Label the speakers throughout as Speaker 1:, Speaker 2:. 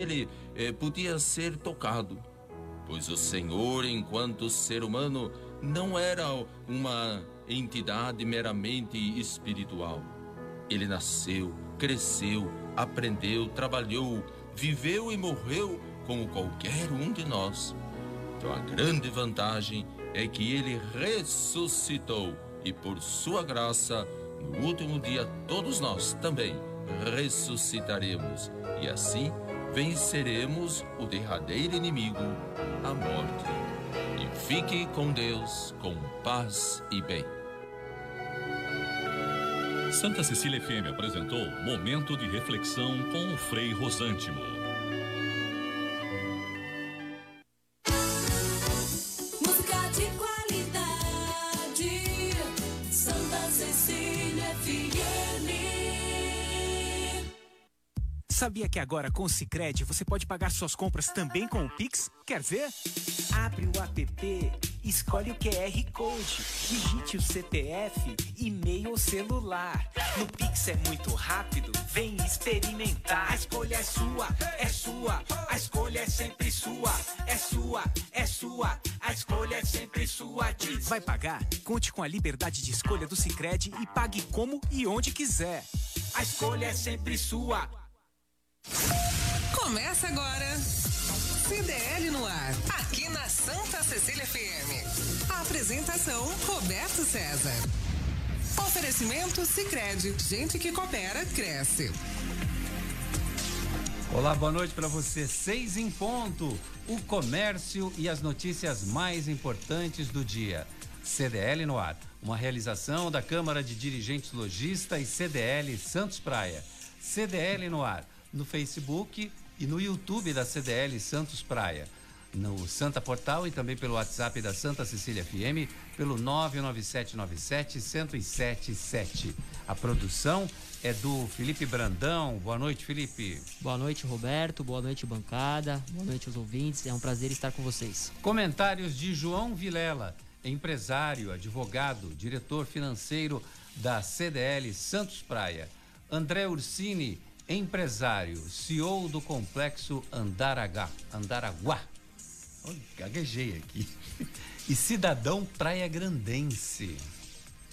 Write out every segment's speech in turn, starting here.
Speaker 1: ele eh, podia ser tocado, pois o Senhor, enquanto ser humano, não era uma entidade meramente espiritual. Ele nasceu, cresceu, aprendeu, trabalhou, viveu e morreu como qualquer um de nós. Então a grande vantagem é que ele ressuscitou e por sua graça, no último dia todos nós também ressuscitaremos e assim venceremos o derradeiro inimigo, a morte. E fique com Deus, com paz e bem.
Speaker 2: Santa Cecília FM apresentou Momento de Reflexão com o Frei Rosântimo.
Speaker 3: Sabia que agora com o Sicredi você pode pagar suas compras também com o Pix? Quer ver? Abre o app, escolhe o QR Code, digite o CPF, e-mail ou celular. No Pix é muito rápido, vem experimentar. A escolha é sua, é sua, a escolha é sempre sua, é sua, é sua, a escolha é sempre sua. Diz. Vai pagar? Conte com a liberdade de escolha do Sicredi e pague como e onde quiser. A escolha é sempre sua.
Speaker 4: Começa agora. CDL no ar, aqui na Santa Cecília FM. A apresentação Roberto César. Oferecimento Sicredi, gente que coopera cresce.
Speaker 5: Olá, boa noite para você. Seis em ponto. O comércio e as notícias mais importantes do dia. CDL no ar. Uma realização da Câmara de Dirigentes Logista e CDL Santos Praia. CDL no ar no Facebook e no YouTube da CDL Santos Praia. No Santa Portal e também pelo WhatsApp da Santa Cecília FM, pelo 99797-1077. A produção é do Felipe Brandão. Boa noite, Felipe.
Speaker 6: Boa noite, Roberto. Boa noite, bancada. Boa noite aos ouvintes. É um prazer estar com vocês.
Speaker 5: Comentários de João Vilela, empresário, advogado, diretor financeiro da CDL Santos Praia. André Ursini, empresário, CEO do complexo Andaragá, Andaraguá. Gaguejei aqui. E cidadão praia grandense.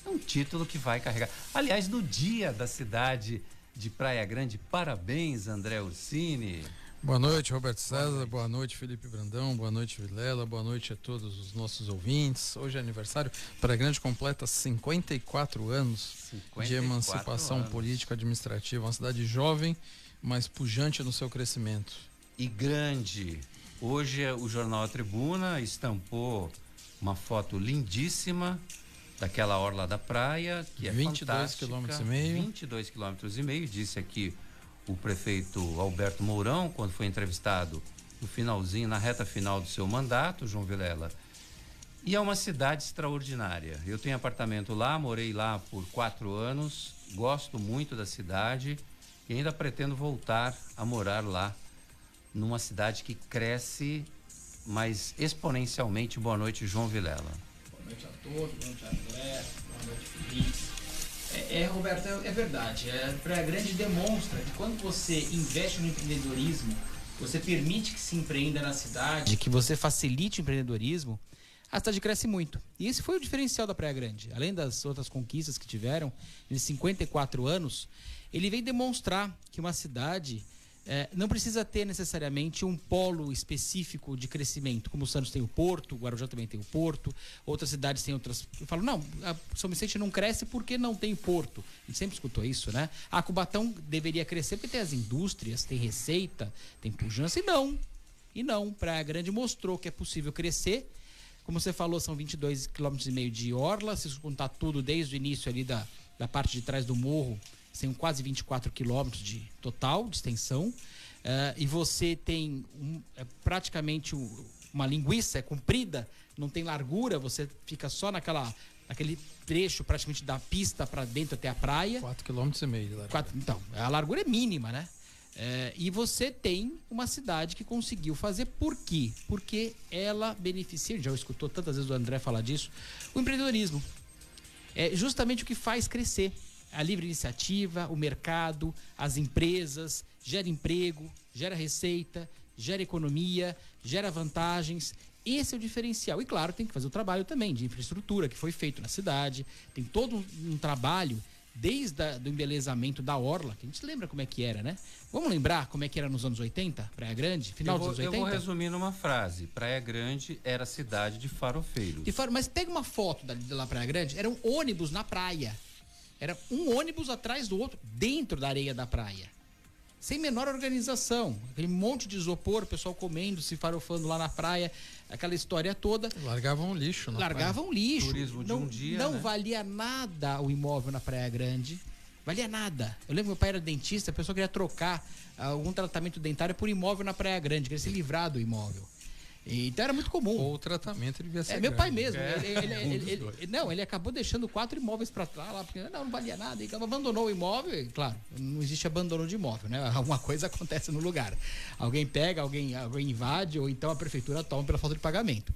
Speaker 5: É um título que vai carregar. Aliás, no dia da cidade de Praia Grande, parabéns, André Ursini.
Speaker 7: Boa noite, Roberto César. Boa noite. boa noite, Felipe Brandão. Boa noite, Vilela. Boa noite a todos os nossos ouvintes. Hoje é aniversário. Para Grande completa 54 anos 54 de emancipação política administrativa. Uma cidade jovem, mas pujante no seu crescimento.
Speaker 5: E grande. Hoje é o jornal A Tribuna estampou uma foto lindíssima daquela orla da praia, que é 22
Speaker 7: quilômetros e meio.
Speaker 5: 22 quilômetros e meio, disse aqui o prefeito Alberto Mourão, quando foi entrevistado no finalzinho, na reta final do seu mandato, João Vilela. E é uma cidade extraordinária. Eu tenho apartamento lá, morei lá por quatro anos, gosto muito da cidade e ainda pretendo voltar a morar lá, numa cidade que cresce, mas exponencialmente. Boa noite, João Vilela.
Speaker 8: Boa noite a todos, boa noite a André, boa noite, Felipe. É, é, Roberto, é, é verdade. É, Praia Grande demonstra que quando você investe no empreendedorismo, você permite que se empreenda na cidade, que você facilite o empreendedorismo, a cidade cresce muito. E esse foi o diferencial da Praia Grande. Além das outras conquistas que tiveram, em 54 anos, ele veio demonstrar que uma cidade é, não precisa ter necessariamente um polo específico de crescimento, como o Santos tem o Porto, o Guarujá também tem o Porto, outras cidades têm outras. Eu falo, não, São Vicente não cresce porque não tem porto. A gente sempre escutou isso, né? A Cubatão deveria crescer porque tem as indústrias, tem receita, tem pujança, e não. E não, Praia Grande mostrou que é possível crescer. Como você falou, são 22,5 km de orla, se contar tudo desde o início ali da, da parte de trás do morro são quase 24 quilômetros de total de extensão. Uh, e você tem um, é praticamente um, uma linguiça, é comprida, não tem largura, você fica só naquela aquele trecho praticamente da pista para dentro até a praia.
Speaker 7: 4 km e meio de largura.
Speaker 8: Quatro, então, a largura é mínima, né? É, e você tem uma cidade que conseguiu fazer. Por quê? Porque ela beneficia, já escutou tantas vezes o André falar disso, o empreendedorismo. É justamente o que faz crescer a livre iniciativa, o mercado, as empresas gera emprego, gera receita, gera economia, gera vantagens. Esse é o diferencial. E claro, tem que fazer o trabalho também de infraestrutura que foi feito na cidade. Tem todo um, um trabalho desde o embelezamento da Orla, que a gente lembra como é que era, né? Vamos lembrar como é que era nos anos 80, Praia Grande, final
Speaker 5: vou,
Speaker 8: dos anos 80?
Speaker 5: Eu vou resumir numa frase. Praia Grande era cidade de farofeiros.
Speaker 8: De faro, mas pega uma foto da, de lá Praia Grande, era um ônibus na praia. Era um ônibus atrás do outro, dentro da areia da praia sem menor organização. Aquele monte de isopor, o pessoal comendo, se farofando lá na praia, aquela história toda.
Speaker 7: Largavam lixo,
Speaker 8: na Largavam praia. lixo.
Speaker 5: Turismo de
Speaker 8: não,
Speaker 5: um dia.
Speaker 8: Não
Speaker 5: né?
Speaker 8: valia nada o imóvel na Praia Grande. Valia nada. Eu lembro que meu pai era dentista, a pessoa queria trocar algum tratamento dentário por imóvel na Praia Grande, queria se livrar do imóvel. Então era muito comum.
Speaker 7: Ou o tratamento devia ser.
Speaker 8: É, meu pai mesmo. É. Ele, ele, ele, não, ele acabou deixando quatro imóveis para trás lá, porque não, não valia nada. E abandonou o imóvel. E, claro, não existe abandono de imóvel, né? Alguma coisa acontece no lugar. Alguém pega, alguém, alguém invade, ou então a prefeitura toma pela falta de pagamento.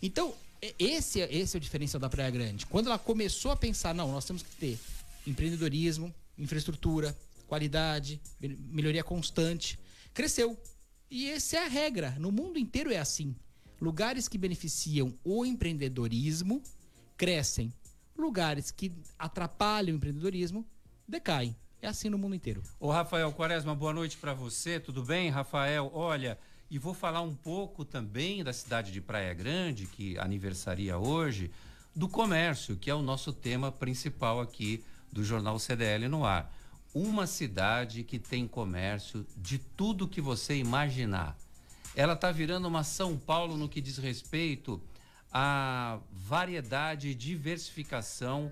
Speaker 8: Então, esse, esse é o diferencial da Praia Grande. Quando ela começou a pensar, não, nós temos que ter empreendedorismo, infraestrutura, qualidade, melhoria constante, cresceu. E essa é a regra. No mundo inteiro é assim. Lugares que beneficiam o empreendedorismo crescem. Lugares que atrapalham o empreendedorismo decaem. É assim no mundo inteiro.
Speaker 5: Ô Rafael Quaresma, boa noite para você. Tudo bem, Rafael? Olha, e vou falar um pouco também da cidade de Praia Grande, que aniversaria hoje, do comércio, que é o nosso tema principal aqui do Jornal CDL no ar uma cidade que tem comércio de tudo que você imaginar. Ela está virando uma São Paulo no que diz respeito à variedade e diversificação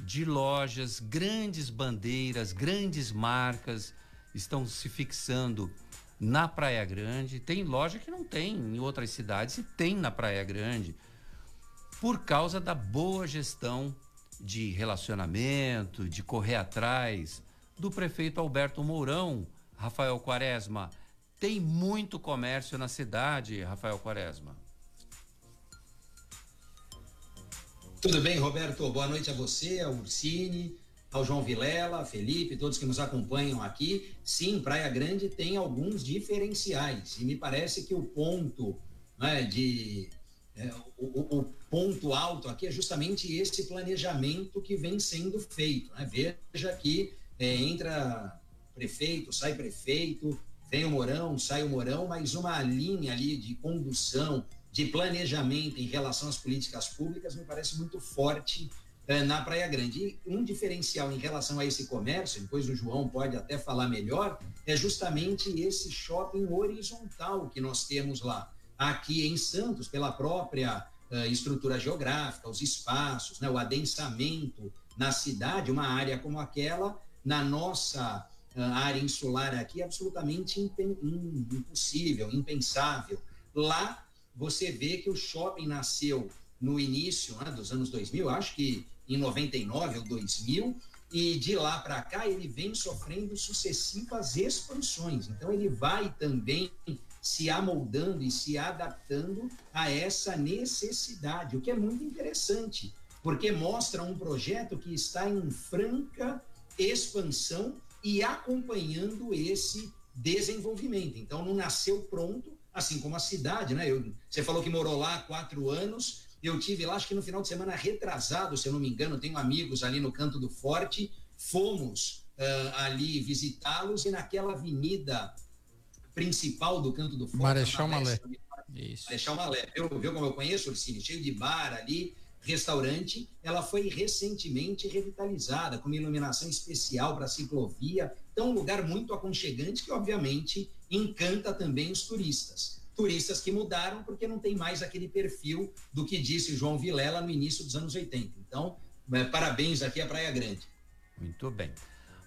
Speaker 5: de lojas, grandes bandeiras, grandes marcas estão se fixando na Praia Grande. Tem loja que não tem em outras cidades e tem na Praia Grande por causa da boa gestão de relacionamento, de correr atrás do prefeito Alberto Mourão, Rafael Quaresma. Tem muito comércio na cidade, Rafael Quaresma.
Speaker 9: Tudo bem, Roberto? Boa noite a você, ao Ursini, ao João Vilela, Felipe, todos que nos acompanham aqui. Sim, Praia Grande tem alguns diferenciais e me parece que o ponto né, de é, o, o, ponto alto aqui é justamente esse planejamento que vem sendo feito. Né? Veja que é, entra prefeito, sai prefeito, vem o Morão, sai o Morão, mas uma linha ali de condução, de planejamento em relação às políticas públicas me parece muito forte é, na Praia Grande. E um diferencial em relação a esse comércio, depois o João pode até falar melhor, é justamente esse shopping horizontal que nós temos lá. Aqui em Santos, pela própria uh, estrutura geográfica, os espaços, né, o adensamento na cidade, uma área como aquela na nossa uh, área insular aqui absolutamente impossível, impensável. Lá você vê que o shopping nasceu no início né, dos anos 2000, acho que em 99 ou 2000, e de lá para cá ele vem sofrendo sucessivas expansões. Então ele vai também se amoldando e se adaptando a essa necessidade, o que é muito interessante, porque mostra um projeto que está em franca expansão e acompanhando esse desenvolvimento. Então, não nasceu pronto, assim como a cidade, né? Eu, você falou que morou lá há quatro anos. Eu tive lá, acho que no final de semana retrasado, se eu não me engano, tenho amigos ali no Canto do Forte. Fomos uh, ali visitá-los e naquela avenida principal do Canto do Forte.
Speaker 7: Marechal Malé.
Speaker 9: Isso. Marechal Malé. Viu, viu como eu conheço, Ursini? Cheio de bar ali restaurante, ela foi recentemente revitalizada com uma iluminação especial para ciclovia. Então, um lugar muito aconchegante que, obviamente, encanta também os turistas. Turistas que mudaram porque não tem mais aquele perfil do que disse João Vilela no início dos anos 80. Então, é, parabéns aqui à Praia Grande.
Speaker 5: Muito bem.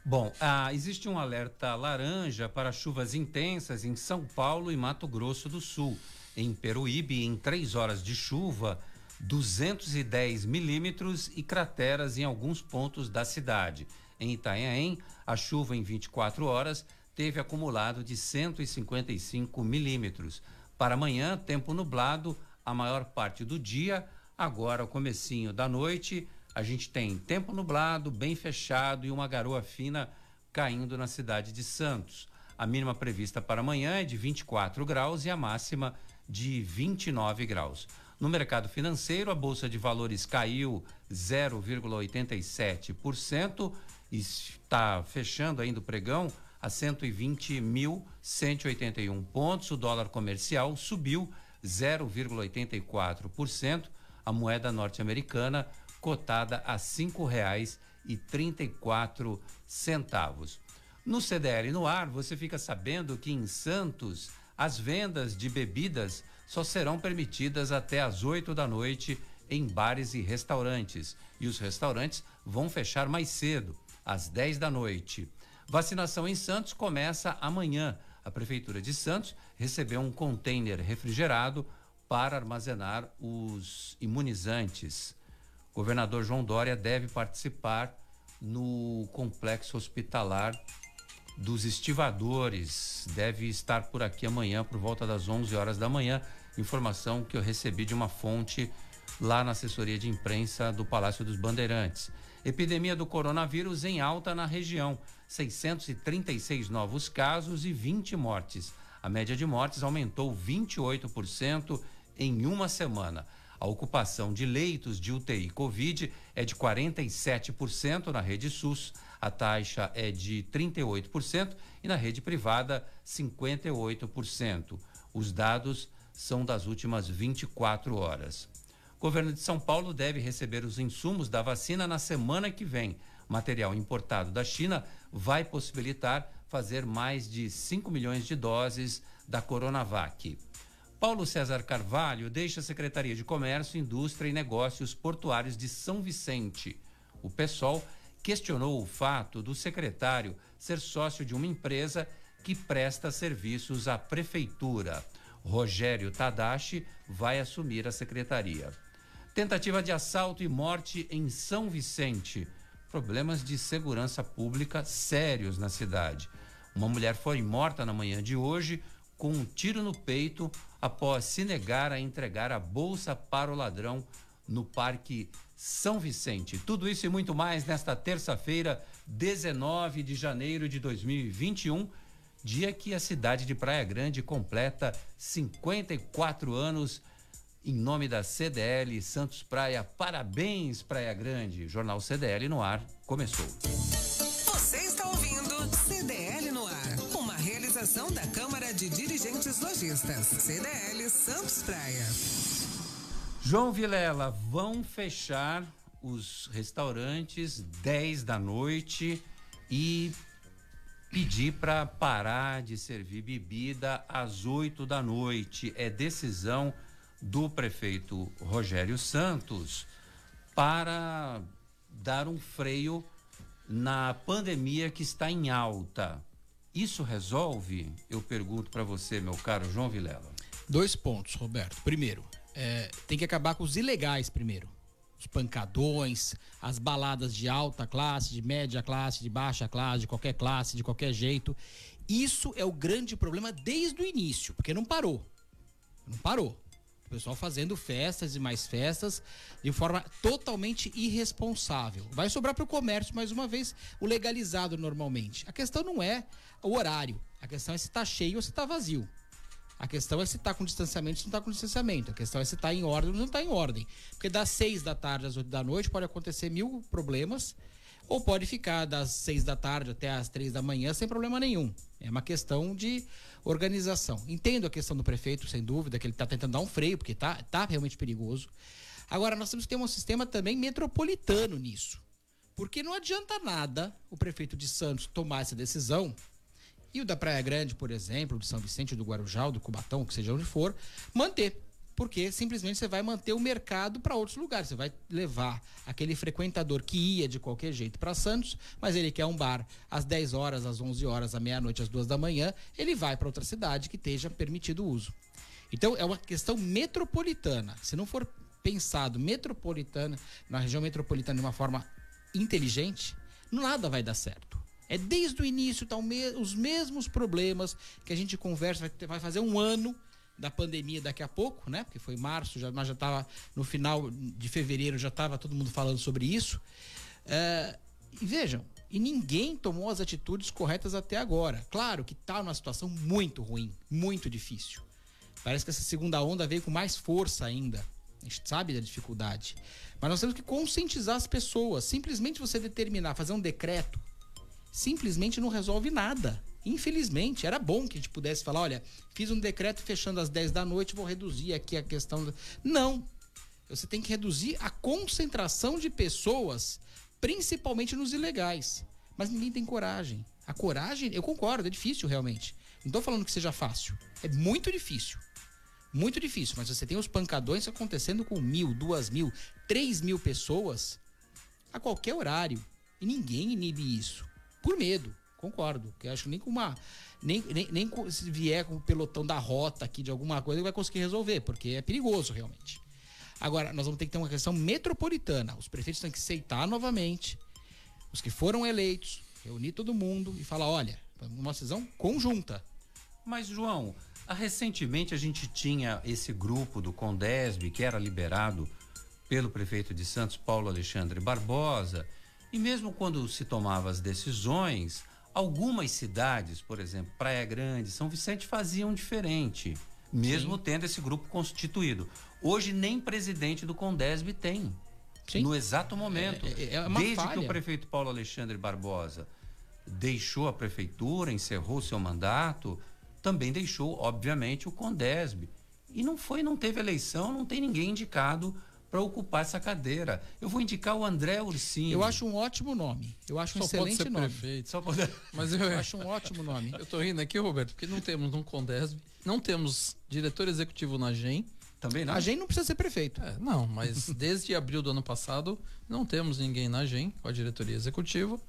Speaker 5: Bom, ah, existe um alerta laranja para chuvas intensas em São Paulo e Mato Grosso do Sul. Em Peruíbe, em três horas de chuva, 210 milímetros e crateras em alguns pontos da cidade. Em Itanhaém, a chuva em 24 horas teve acumulado de 155 milímetros. Para amanhã, tempo nublado a maior parte do dia. Agora, o comecinho da noite, a gente tem tempo nublado, bem fechado e uma garoa fina caindo na cidade de Santos. A mínima prevista para amanhã é de 24 graus e a máxima de 29 graus. No mercado financeiro, a Bolsa de Valores caiu 0,87%, está fechando ainda o pregão a 120.181 pontos. O dólar comercial subiu 0,84%. A moeda norte-americana cotada a R$ 5,34 centavos. No CDL no ar, você fica sabendo que em Santos as vendas de bebidas só serão permitidas até às 8 da noite em bares e restaurantes. E os restaurantes vão fechar mais cedo, às 10 da noite. Vacinação em Santos começa amanhã. A Prefeitura de Santos recebeu um container refrigerado para armazenar os imunizantes. O governador João Dória deve participar no complexo hospitalar dos estivadores. Deve estar por aqui amanhã por volta das 11 horas da manhã informação que eu recebi de uma fonte lá na assessoria de imprensa do Palácio dos Bandeirantes. Epidemia do coronavírus em alta na região. 636 novos casos e 20 mortes. A média de mortes aumentou 28% em uma semana. A ocupação de leitos de UTI Covid é de 47% na rede SUS, a taxa é de 38% e na rede privada 58%. Os dados são das últimas 24 horas. O governo de São Paulo deve receber os insumos da vacina na semana que vem. Material importado da China vai possibilitar fazer mais de 5 milhões de doses da Coronavac. Paulo César Carvalho deixa a Secretaria de Comércio, Indústria e Negócios Portuários de São Vicente. O PSOL questionou o fato do secretário ser sócio de uma empresa que presta serviços à prefeitura. Rogério Tadashi vai assumir a secretaria. Tentativa de assalto e morte em São Vicente. Problemas de segurança pública sérios na cidade. Uma mulher foi morta na manhã de hoje com um tiro no peito após se negar a entregar a bolsa para o ladrão no Parque São Vicente. Tudo isso e muito mais nesta terça-feira, 19 de janeiro de 2021 dia que a cidade de Praia Grande completa 54 anos. Em nome da CDL Santos Praia, parabéns Praia Grande. Jornal CDL no ar começou.
Speaker 4: Você está ouvindo CDL no ar, uma realização da Câmara de Dirigentes Lojistas, CDL Santos Praia.
Speaker 5: João Vilela, vão fechar os restaurantes 10 da noite e pedir para parar de servir bebida às 8 da noite. É decisão do prefeito Rogério Santos para dar um freio na pandemia que está em alta. Isso resolve? Eu pergunto para você, meu caro João Vilela.
Speaker 8: Dois pontos, Roberto. Primeiro, é, tem que acabar com os ilegais primeiro os pancadões, as baladas de alta classe, de média classe, de baixa classe, de qualquer classe, de qualquer jeito. Isso é o grande problema desde o início, porque não parou. Não parou. O pessoal fazendo festas e mais festas de forma totalmente irresponsável. Vai sobrar para o comércio, mais uma vez, o legalizado normalmente. A questão não é o horário, a questão é se está cheio ou se está vazio. A questão é se está com distanciamento se não está com distanciamento. A questão é se está em ordem ou não está em ordem. Porque das seis da tarde às oito da noite pode acontecer mil problemas, ou pode ficar das seis da tarde até as três da manhã sem problema nenhum. É uma questão de organização. Entendo a questão do prefeito, sem dúvida, que ele está tentando dar um freio, porque está tá realmente perigoso. Agora, nós temos que ter um sistema também metropolitano nisso. Porque não adianta nada o prefeito de Santos tomar essa decisão e o da Praia Grande, por exemplo, do São Vicente, do Guarujá, do Cubatão, que seja onde for, manter. Porque simplesmente você vai manter o mercado para outros lugares. Você vai levar aquele frequentador que ia de qualquer jeito para Santos, mas ele quer um bar às 10 horas, às 11 horas, à meia-noite, às 2 da manhã, ele vai para outra cidade que esteja permitido o uso. Então é uma questão metropolitana. Se não for pensado metropolitana, na região metropolitana de uma forma inteligente, nada vai dar certo. É desde o início, tá os mesmos problemas que a gente conversa, vai, fazer um ano da pandemia daqui a pouco, né? Porque foi março, já, mas já estava no final de fevereiro, já estava todo mundo falando sobre isso. É, e vejam, E ninguém tomou as atitudes corretas até agora. Claro que está numa situação muito ruim, muito difícil. Parece que essa segunda onda veio com mais força ainda. A gente sabe da dificuldade. Mas nós temos que conscientizar as pessoas. Simplesmente você determinar, fazer um decreto, simplesmente não resolve nada. Infelizmente, era bom que a gente pudesse falar: olha, fiz um decreto fechando às 10 da noite, vou reduzir aqui a questão. Da... Não. Você tem que reduzir a concentração de pessoas, principalmente nos ilegais. Mas ninguém tem coragem. A coragem, eu concordo, é difícil realmente. Não estou falando que seja fácil. É muito difícil. Muito difícil. Mas você tem os pancadões acontecendo com mil, duas mil, três mil pessoas a qualquer horário. E ninguém inibe isso. Por medo. Concordo. Que acho que nem com uma. Nem, nem, nem se vier com o pelotão da rota aqui de alguma coisa, vai conseguir resolver, porque é perigoso realmente. Agora, nós vamos ter que ter uma questão metropolitana. Os prefeitos têm que aceitar novamente, os que foram eleitos, reunir todo mundo e falar: olha, uma decisão conjunta.
Speaker 5: Mas, João, recentemente a gente tinha esse grupo do Condesb que era liberado pelo prefeito de Santos, Paulo Alexandre Barbosa, e mesmo quando se tomavam as decisões, algumas cidades, por exemplo, Praia Grande, São Vicente, faziam diferente, mesmo Sim. tendo esse grupo constituído. Hoje nem presidente do Condesb tem. Sim. No exato momento. É, é, é Desde falha. que o prefeito Paulo Alexandre Barbosa deixou a prefeitura, encerrou seu mandato, também deixou, obviamente, o Condesb. E não foi, não teve eleição, não tem ninguém indicado para ocupar essa cadeira. Eu vou indicar o André Ursini.
Speaker 8: Eu acho um ótimo nome. Eu acho um Só excelente pode ser
Speaker 7: nome. Prefeito. Só pode...
Speaker 8: Mas eu... eu acho um ótimo nome.
Speaker 7: Eu tô rindo aqui, Roberto, porque não temos um Condesb, não temos diretor executivo na GEM.
Speaker 8: Também não. A GEM não precisa ser prefeito.
Speaker 7: É, não, mas desde abril do ano passado não temos ninguém na GEM com a diretoria executiva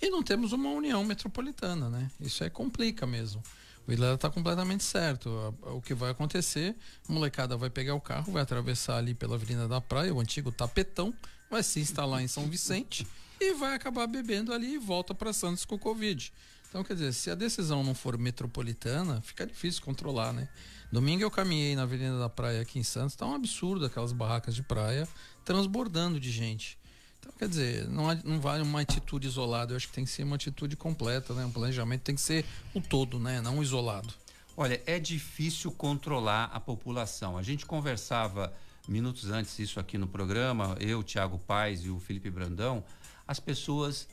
Speaker 7: e não temos uma união metropolitana, né? Isso é complica mesmo. O Vilela está completamente certo. O que vai acontecer, a molecada vai pegar o carro, vai atravessar ali pela Avenida da Praia, o antigo tapetão, vai se instalar em São Vicente e vai acabar bebendo ali e volta para Santos com o Covid. Então, quer dizer, se a decisão não for metropolitana, fica difícil controlar, né? Domingo eu caminhei na Avenida da Praia aqui em Santos, tá um absurdo aquelas barracas de praia transbordando de gente. Então, quer dizer, não, não vale uma atitude isolada, eu acho que tem que ser uma atitude completa, né? Um planejamento tem que ser o todo, né? Não isolado.
Speaker 5: Olha, é difícil controlar a população. A gente conversava minutos antes isso aqui no programa, eu, Tiago Paz e o Felipe Brandão, as pessoas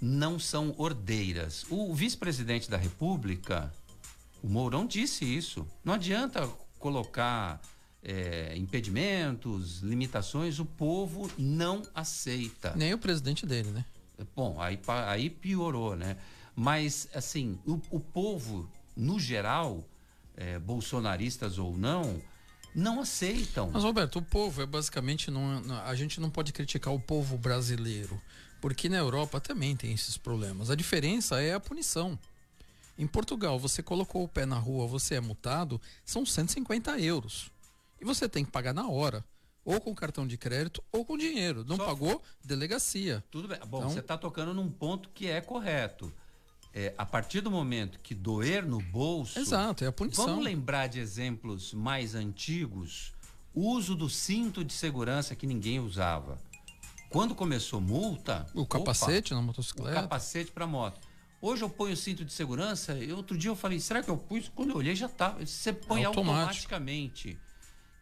Speaker 5: não são ordeiras. O vice-presidente da República, o Mourão, disse isso. Não adianta colocar é, impedimentos, limitações, o povo não aceita.
Speaker 7: Nem o presidente dele, né?
Speaker 5: Bom, aí, aí piorou, né? Mas, assim, o, o povo, no geral, é, bolsonaristas ou não, não aceitam.
Speaker 7: Mas, Roberto, o povo é basicamente. Não, a gente não pode criticar o povo brasileiro, porque na Europa também tem esses problemas. A diferença é a punição. Em Portugal, você colocou o pé na rua, você é multado, são 150 euros. E você tem que pagar na hora. Ou com cartão de crédito ou com dinheiro. Não Só pagou, delegacia.
Speaker 5: Tudo bem. Bom, então... você está tocando num ponto que é correto. É, a partir do momento que doer no bolso.
Speaker 7: Exato, é a punição.
Speaker 5: Vamos lembrar de exemplos mais antigos. O uso do cinto de segurança que ninguém usava. Quando começou multa.
Speaker 7: O capacete opa, na motocicleta.
Speaker 5: O capacete para moto. Hoje eu ponho o cinto de segurança. E outro dia eu falei, será que eu pus? Quando eu olhei já tá. Você põe automaticamente.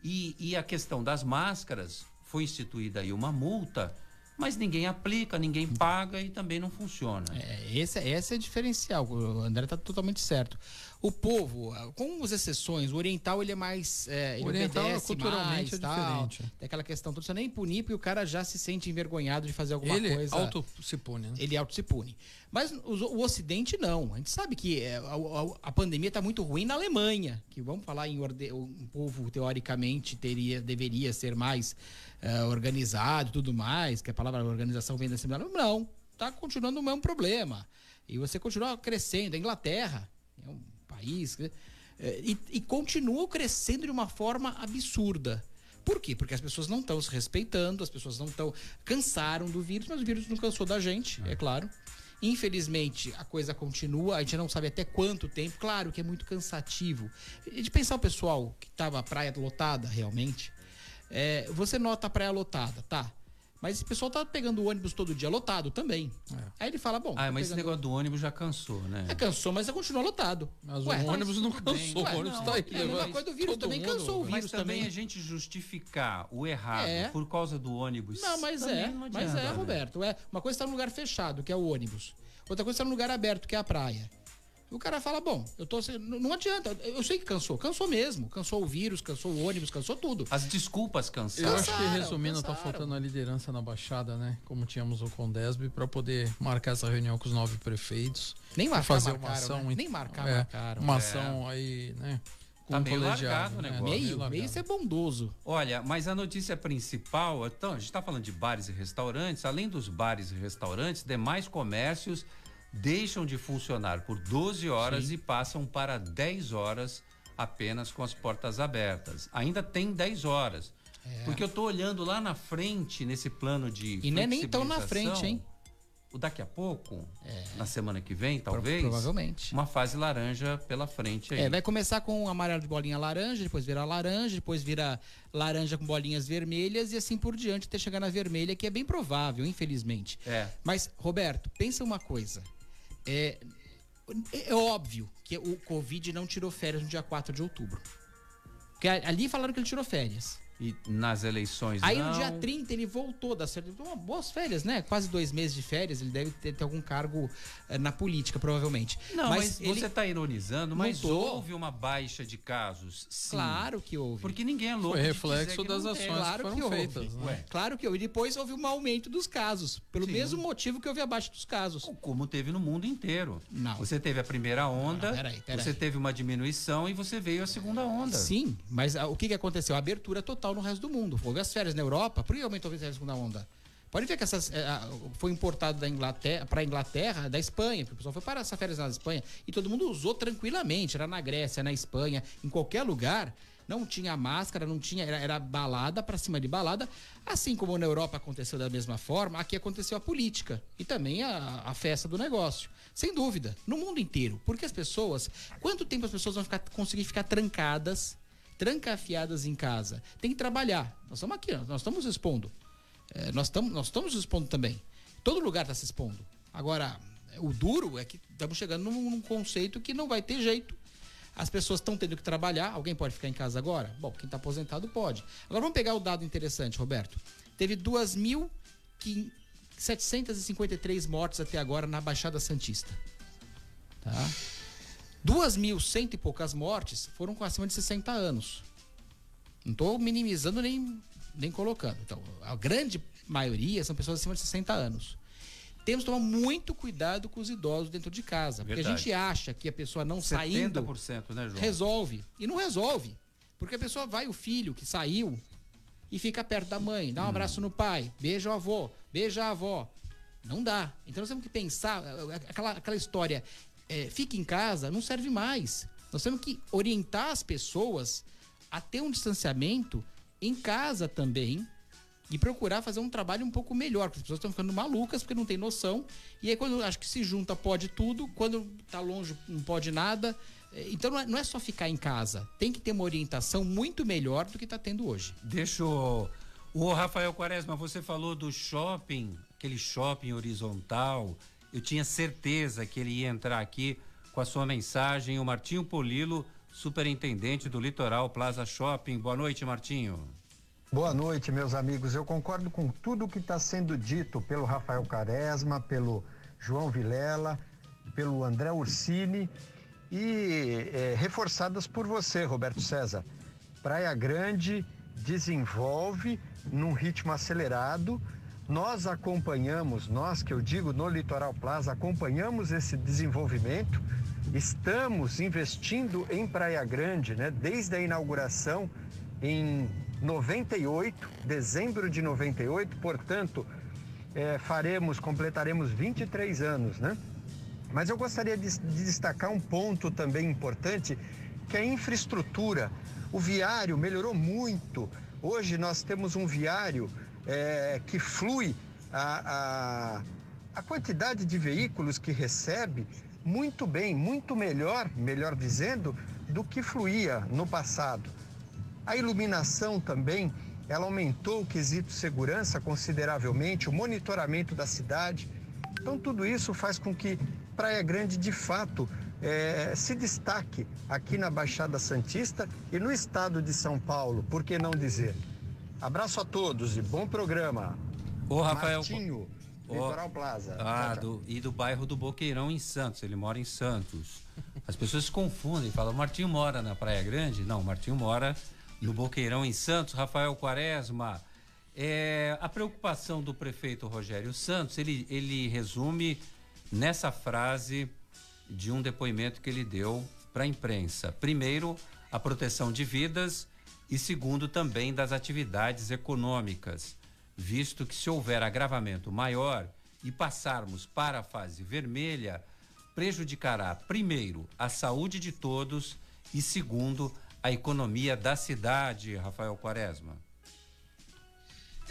Speaker 5: E, e a questão das máscaras, foi instituída aí uma multa, mas ninguém aplica, ninguém paga e também não funciona.
Speaker 8: É, esse, esse é diferencial, o André está totalmente certo. O povo, com as exceções, o oriental ele é mais. É, ele
Speaker 7: o oriental obedece culturalmente mais, é tal, diferente.
Speaker 8: Tem aquela questão, não precisa nem punir, porque o cara já se sente envergonhado de fazer alguma
Speaker 7: ele
Speaker 8: coisa.
Speaker 7: Ele auto se pune, né?
Speaker 8: Ele auto se pune. Mas o, o Ocidente não. A gente sabe que é, a, a, a pandemia está muito ruim na Alemanha, que vamos falar em orde, um povo teoricamente teria, deveria ser mais uh, organizado e tudo mais, que a palavra organização vem desse Não, está continuando o mesmo problema. E você continua crescendo. A Inglaterra país. Né? É, e, e continua crescendo de uma forma absurda. Por quê? Porque as pessoas não estão se respeitando, as pessoas não estão. cansaram do vírus, mas o vírus não cansou da gente, é, é claro. Infelizmente, a coisa continua, a gente não sabe até quanto tempo. Claro que é muito cansativo. De pensar o pessoal que estava a praia lotada realmente, é, você nota a praia lotada, tá? Mas esse pessoal tá pegando o ônibus todo dia lotado também. Aí ele fala, bom.
Speaker 5: Ah,
Speaker 8: tô
Speaker 5: mas esse
Speaker 8: pegando-
Speaker 5: negócio do ônibus já cansou, né?
Speaker 8: É, cansou, mas continua lotado.
Speaker 7: Mas
Speaker 8: Ué,
Speaker 7: o ônibus não cansou,
Speaker 8: Ué,
Speaker 7: o ônibus
Speaker 8: não,
Speaker 7: tá aí.
Speaker 8: é a mesma coisa do vírus,
Speaker 7: todo
Speaker 8: também
Speaker 7: mundo.
Speaker 8: cansou o
Speaker 5: Mas
Speaker 8: vírus
Speaker 5: também
Speaker 8: também.
Speaker 5: a gente justificar o errado
Speaker 8: É.
Speaker 5: por causa do ônibus.
Speaker 8: Não, mas é,
Speaker 5: não
Speaker 8: mas é,
Speaker 5: né?
Speaker 8: Roberto. É, uma coisa está num lugar fechado, que é o ônibus. Outra coisa está num lugar aberto, que é a praia. O cara fala, bom, eu tô. Não adianta. Eu sei que cansou. Cansou mesmo. Cansou o vírus, cansou o ônibus, cansou tudo.
Speaker 5: As desculpas cansaram.
Speaker 7: Eu acho que
Speaker 8: Cansaram,
Speaker 7: resumindo, tá
Speaker 8: cansaram.
Speaker 7: faltando a liderança na Baixada, né? Como tínhamos o Condesb, para poder marcar essa reunião com os nove prefeitos.
Speaker 8: Nem marcar,
Speaker 7: fazer
Speaker 8: marcaram,
Speaker 7: uma ação.
Speaker 8: né?
Speaker 7: em-
Speaker 8: Nem marcar,
Speaker 7: é,
Speaker 8: marcaram.
Speaker 7: Uma
Speaker 8: É.
Speaker 7: ação aí, né? Com
Speaker 5: Tá
Speaker 7: um
Speaker 5: meio
Speaker 7: colegiado,
Speaker 5: largado o
Speaker 7: né?
Speaker 5: negócio.
Speaker 8: Meio,
Speaker 7: largado.
Speaker 8: meio isso é bondoso.
Speaker 5: Olha, mas a notícia principal, então, a gente está falando de bares e restaurantes. Além dos bares e restaurantes, demais comércios deixam de funcionar por 12 horas e passam para 10 horas apenas com as portas abertas. Ainda tem 10 horas. Porque eu estou olhando lá na frente, nesse plano de.
Speaker 8: E não é nem tão na frente, hein?
Speaker 5: O daqui a pouco, na semana que vem, talvez.
Speaker 8: provavelmente.
Speaker 5: Uma fase laranja pela frente aí.
Speaker 8: É, vai começar com um amarelo de bolinha laranja, depois vira laranja, depois vira laranja com bolinhas vermelhas e assim por diante até chegar na vermelha, que é bem provável, infelizmente.
Speaker 5: É.
Speaker 8: Mas, Roberto, pensa uma coisa. É, é óbvio que o Covid não tirou férias no dia 4 de outubro. Porque ali falaram que ele tirou férias.
Speaker 5: E nas eleições
Speaker 8: Aí
Speaker 5: não.
Speaker 8: no dia 30 ele voltou da certo. Uma boas férias, né? Quase dois meses de férias. Ele deve ter, ter algum cargo eh, na política, provavelmente.
Speaker 5: Não, mas,
Speaker 8: ele-
Speaker 5: você está ironizando, mas houve uma baixa de casos, sim.
Speaker 8: Claro que houve.
Speaker 5: Porque ninguém é louco.
Speaker 7: Foi
Speaker 5: de
Speaker 7: reflexo
Speaker 5: dizer que
Speaker 7: das
Speaker 5: tem.
Speaker 7: ações
Speaker 8: Claro
Speaker 7: que
Speaker 8: que
Speaker 7: foram
Speaker 8: houve.
Speaker 7: feitas. né?
Speaker 8: Claro que houve. E depois houve um aumento dos casos. Pelo
Speaker 5: Sim.
Speaker 8: mesmo motivo que houve a baixa dos casos.
Speaker 5: como teve no mundo inteiro.
Speaker 8: Não.
Speaker 5: Você teve a primeira onda,
Speaker 8: Não, peraí, peraí.
Speaker 5: você teve uma diminuição e você veio a segunda onda.
Speaker 8: Sim, mas ah, o que, que aconteceu? A abertura total no resto do mundo. Houve as férias na Europa, por que aumentou a segunda onda? Pode ver que essas, eh, foi importado da Inglaterra para a Inglaterra, da Espanha, porque o pessoal foi para essas férias na Espanha e todo mundo usou tranquilamente. Era na Grécia, na Espanha, em qualquer lugar. Não tinha máscara, não tinha. Era, era balada para cima de balada. Assim como na Europa aconteceu da mesma forma, aqui aconteceu a política e também a, a festa do negócio. Sem dúvida, no mundo inteiro. Porque as pessoas. Quanto tempo as pessoas vão ficar, conseguir ficar trancadas, trancafiadas em casa? Tem que trabalhar. Nós estamos aqui, nós estamos expondo. É, nós estamos nós estamos expondo também. Todo lugar está se expondo. Agora, o duro é que estamos chegando num, num conceito que não vai ter jeito. As pessoas estão tendo que trabalhar. Alguém pode ficar em casa agora? Bom, quem está aposentado pode. Agora vamos pegar o dado interessante, Roberto. Teve 2.753 mortes até agora na Baixada Santista. Tá? 2.100 e poucas mortes foram com acima de 60 anos. Não estou minimizando nem, nem colocando. Então, a grande maioria são pessoas acima de 60 anos. Temos que tomar muito cuidado com os idosos dentro de casa. Porque a
Speaker 5: Verdade.
Speaker 8: gente acha que a pessoa não saindo
Speaker 5: 70%, né, João?
Speaker 8: resolve. E não resolve. Porque a pessoa vai, o filho que saiu, e fica perto da mãe, dá um abraço no pai, beija o avô, beija a avó. Não dá. Então nós temos que pensar, eh, aquela, aquela história, eh, fique em casa, não serve mais. Nós temos que orientar as pessoas a ter um distanciamento em casa também e procurar fazer um trabalho um pouco melhor, porque as pessoas estão ficando malucas porque não tem noção. E aí quando acho que se junta pode tudo, quando tá longe não pode nada. Eh, Então não é, não é só ficar em casa, tem que ter uma orientação muito melhor do que está tendo hoje.
Speaker 5: Deixa. O Rafael Quaresma, você falou do shopping, aquele shopping horizontal. Eu tinha certeza que ele ia entrar aqui com a sua mensagem. O Martinho Polilo, superintendente do Litoral Plaza Shopping. Boa noite, Martinho.
Speaker 10: Boa noite, meus amigos. Eu concordo com tudo que está sendo dito pelo Rafael Caresma, pelo João Vilela, pelo André Ursini e eh, reforçadas por você, Roberto César. Praia Grande desenvolve num ritmo acelerado. Nós acompanhamos, nós que eu digo no Litoral Plaza, acompanhamos esse desenvolvimento. Estamos investindo em Praia Grande, né? Desde a inauguração em 98, dezembro de 98, portanto, eh, faremos, completaremos 23 anos, né? Mas eu gostaria de, de destacar um ponto também importante, que é a infraestrutura. O viário melhorou muito. Hoje nós temos um viário eh, que flui a, a, a quantidade de veículos que recebe muito bem, muito melhor, melhor dizendo, do que fluía no passado. A iluminação também ela aumentou o quesito segurança consideravelmente, o monitoramento da cidade. Então, tudo isso faz com que Praia Grande, de fato, é, se destaque aqui na Baixada Santista e no estado de São Paulo, por que não dizer? Abraço a todos e bom programa.
Speaker 5: Ô, Rafael.
Speaker 10: Martinho, Litoral Plaza.
Speaker 5: Ah, do, e do bairro do Boqueirão em Santos. Ele mora em Santos. As pessoas se confundem, falam, Martinho mora na Praia Grande? Não, Martinho mora no Boqueirão em Santos. Rafael Quaresma. É, a preocupação do prefeito Rogério Santos, ele, ele resume nessa frase de um depoimento que ele deu para a imprensa. Primeiro, a proteção de vidas e segundo, também das atividades econômicas, visto que se houver agravamento maior e passarmos para a fase vermelha, prejudicará, primeiro, a saúde de todos e, segundo, a economia da cidade, Rafael Quaresma.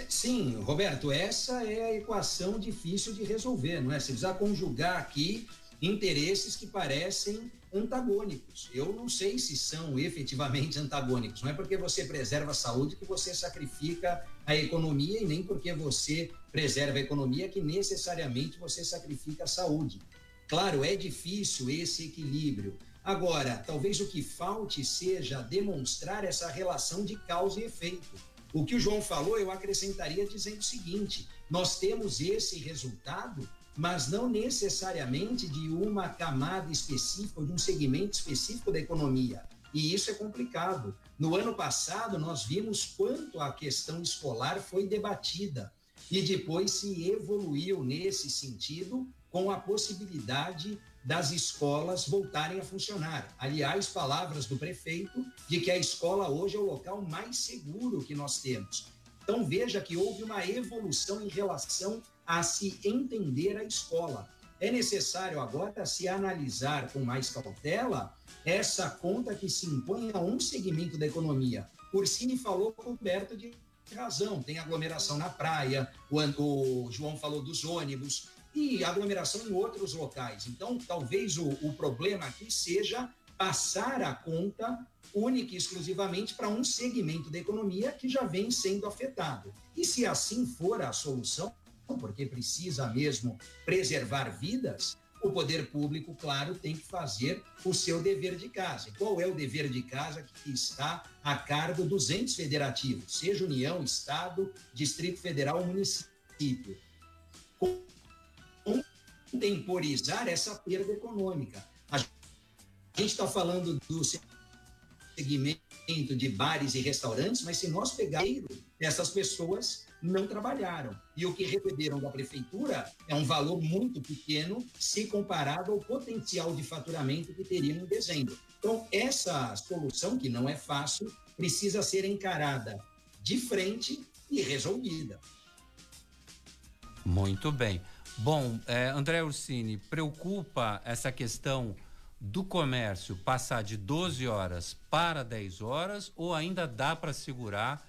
Speaker 9: Sim, Roberto, essa é a equação difícil de resolver, não é? Você precisa conjugar aqui interesses que parecem antagônicos. Eu não sei se são efetivamente antagônicos. Não é porque você preserva a saúde que você sacrifica a economia e nem porque você preserva a economia que necessariamente você sacrifica a saúde. Claro, é difícil esse equilíbrio. Agora, talvez o que falte seja demonstrar essa relação de causa e efeito. O que o João falou, eu acrescentaria dizendo o seguinte: nós temos esse resultado mas não necessariamente de uma camada específica ou de um segmento específico da economia. E isso é complicado. No ano passado, nós vimos quanto a questão escolar foi debatida e depois se evoluiu nesse sentido com a possibilidade das escolas voltarem a funcionar. Aliás, palavras do prefeito de que a escola hoje é o local mais seguro que nós temos. Então veja que houve uma evolução em relação a se entender a escola. É necessário agora se analisar com mais cautela essa conta que se impõe a um segmento da economia. Ursini falou coberto de razão, tem aglomeração na praia, o, o João falou dos ônibus e aglomeração em outros locais. Então, talvez o, o problema aqui seja passar a conta única e exclusivamente para um segmento da economia que já vem sendo afetado. E se assim for a solução, porque precisa mesmo preservar vidas, o poder público, claro, tem que fazer o seu dever de casa. E qual é o dever de casa que está a cargo dos entes federativos, seja União, Estado, Distrito Federal município? Contemporizar essa perda econômica. A gente está falando do segmento de bares e restaurantes, mas se nós pegarmos essas pessoas não trabalharam. E o que receberam da prefeitura é um valor muito pequeno se comparado ao potencial de faturamento que teriam em dezembro. Então, essa solução, que não é fácil, precisa ser encarada de frente e resolvida.
Speaker 5: Muito bem. Bom, é, André Ursini, preocupa essa questão do comércio passar de 12 horas para 10 horas ou ainda dá para segurar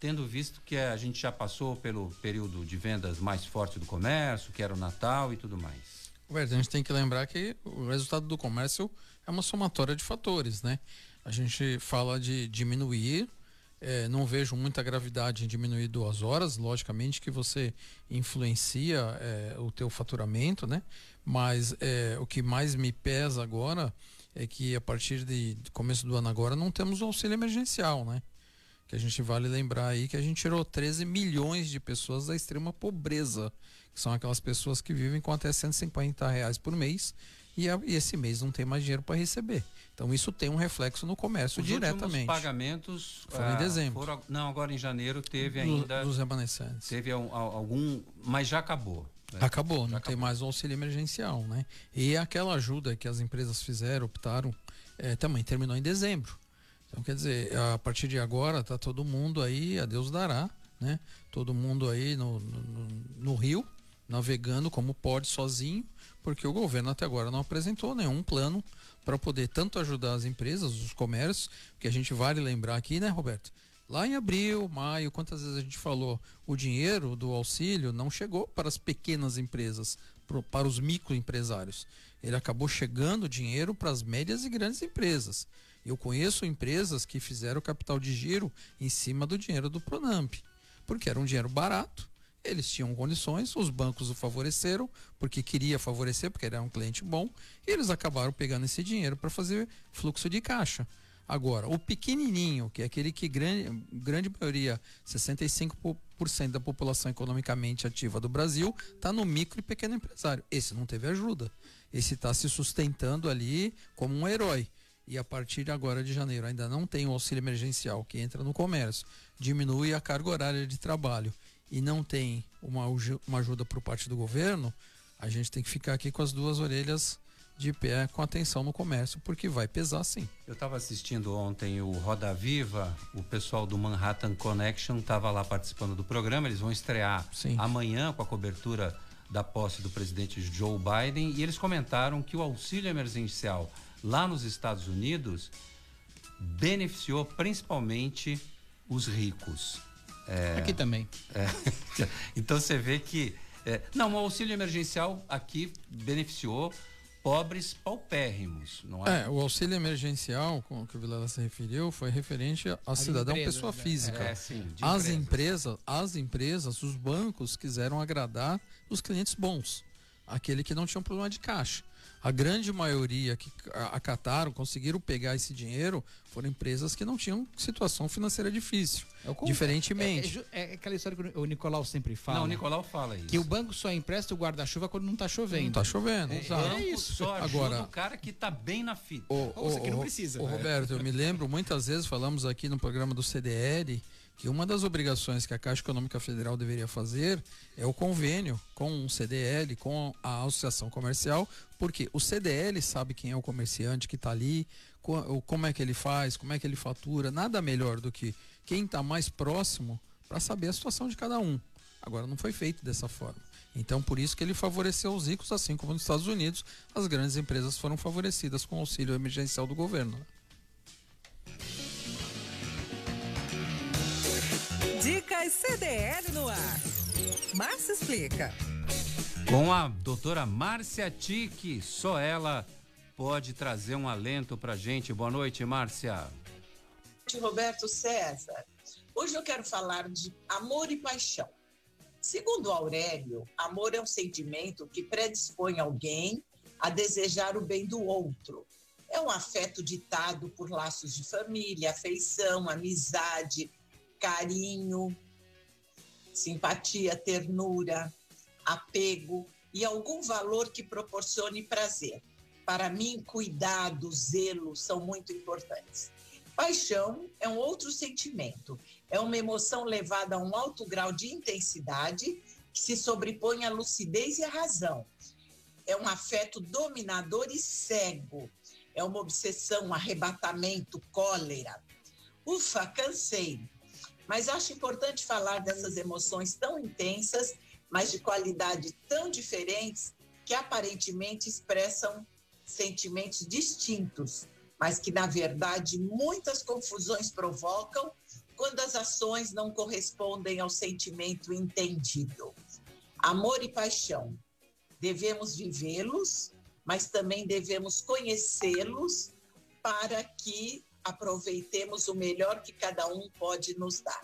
Speaker 5: tendo visto que a gente já passou pelo período de vendas mais forte do comércio, que era o Natal e tudo mais.
Speaker 7: A gente tem que lembrar que o resultado do comércio é uma somatória de fatores, né? A gente fala de diminuir, é, não vejo muita gravidade em diminuir duas horas, logicamente que você influencia é, o teu faturamento, né? Mas é, o que mais me pesa agora é que a partir de começo do ano agora não temos o auxílio emergencial, né? Que a gente vale lembrar aí que a gente tirou 13 milhões de pessoas da extrema pobreza, que são aquelas pessoas que vivem com até 150 reais por mês e, a, e esse mês não tem mais dinheiro para receber. Então isso tem um reflexo no comércio
Speaker 5: Os
Speaker 7: diretamente.
Speaker 5: Os pagamentos
Speaker 7: foram ah, em dezembro.
Speaker 5: Foram, não, agora em janeiro teve ainda
Speaker 7: dos remanescentes.
Speaker 5: Teve algum, mas já acabou.
Speaker 7: Né? Acabou, já não acabou. tem mais o auxílio emergencial, né? E aquela ajuda que as empresas fizeram, optaram, é, também terminou em dezembro. Então, quer dizer, a partir de agora tá todo mundo aí, a Deus dará, né? Todo mundo aí no, no, no rio, navegando como pode sozinho, porque o governo até agora não apresentou nenhum plano para poder tanto ajudar as empresas, os comércios, que a gente vale lembrar aqui, né, Roberto? Lá em abril, maio, quantas vezes a gente falou, o dinheiro do auxílio não chegou para as pequenas empresas, para os microempresários. Ele acabou chegando dinheiro para as médias e grandes empresas. Eu conheço empresas que fizeram capital de giro em cima do dinheiro do Pronamp, porque era um dinheiro barato, eles tinham condições, os bancos o favoreceram, porque queria favorecer, porque era um cliente bom, e eles acabaram pegando esse dinheiro para fazer fluxo de caixa. Agora, o pequenininho, que é aquele que grande, grande maioria, 65% da população economicamente ativa do Brasil, está no micro e pequeno empresário. Esse não teve ajuda. Esse está se sustentando ali como um herói. E a partir de agora de janeiro ainda não tem o auxílio emergencial que entra no comércio, diminui a carga horária de trabalho e não tem uma, uma ajuda por parte do governo, a gente tem que ficar aqui com as duas orelhas de pé com atenção no comércio, porque vai pesar sim.
Speaker 5: Eu estava assistindo ontem o Roda Viva, o pessoal do Manhattan Connection estava lá participando do programa, eles vão estrear sim. amanhã com a cobertura da posse do presidente Joe Biden e eles comentaram que o auxílio emergencial lá nos Estados Unidos beneficiou principalmente os ricos.
Speaker 8: É, aqui também.
Speaker 5: É, então você vê que. É, não, o auxílio emergencial aqui beneficiou pobres paupérrimos, não é?
Speaker 7: É, o auxílio emergencial, com que o Vilela se referiu, foi referente ao cidadão empresas, pessoa né? física. É, sim, as empresas. empresas, as empresas, os bancos quiseram agradar os clientes bons, aquele que não tinha um problema de caixa. A grande maioria que acataram, conseguiram pegar esse dinheiro, foram empresas que não tinham situação financeira difícil. É diferentemente.
Speaker 8: É, é, é, aquela história que o Nicolau sempre fala.
Speaker 5: Não, o Nicolau fala isso.
Speaker 8: Que o banco só empresta o guarda-chuva quando não está chovendo. Não
Speaker 7: está chovendo.
Speaker 5: É, é, isso. Só Agora, o cara que está bem na fita.
Speaker 7: O, Ou o, que não precisa. O, né? Roberto, eu me lembro muitas vezes, falamos aqui no programa do CDL, que uma das obrigações que a Caixa Econômica Federal deveria fazer é o convênio com o CDL, com a Associação Comercial, porque o CDL sabe quem é o comerciante que está ali, como é que ele faz, como é que ele fatura, nada melhor do que quem está mais próximo para saber a situação de cada um. Agora não foi feito dessa forma. Então por isso que ele favoreceu os ricos, assim como nos Estados Unidos as grandes empresas foram favorecidas com o auxílio emergencial do governo.
Speaker 4: Dicas CDL no ar. Márcia explica.
Speaker 5: Com a doutora Márcia Tique, só ela pode trazer um alento pra gente. Boa noite, Márcia.
Speaker 11: Roberto César. Hoje eu quero falar de amor e paixão. Segundo Aurélio, amor é um sentimento que predispõe alguém a desejar o bem do outro. É um afeto ditado por laços de família, afeição, amizade, carinho, simpatia, ternura, apego e algum valor que proporcione prazer. Para mim, cuidado, zelo são muito importantes. Paixão é um outro sentimento, é uma emoção levada a um alto grau de intensidade que se sobrepõe à lucidez e à razão. É um afeto dominador e cego, é uma obsessão, um arrebatamento, cólera. Ufa, cansei. Mas acho importante falar dessas emoções tão intensas, mas de qualidade tão diferentes, que aparentemente expressam sentimentos distintos, mas que, na verdade, muitas confusões provocam quando as ações não correspondem ao sentimento entendido. Amor e paixão. Devemos vivê-los, mas também devemos conhecê-los para que aproveitemos o melhor que cada um pode nos dar.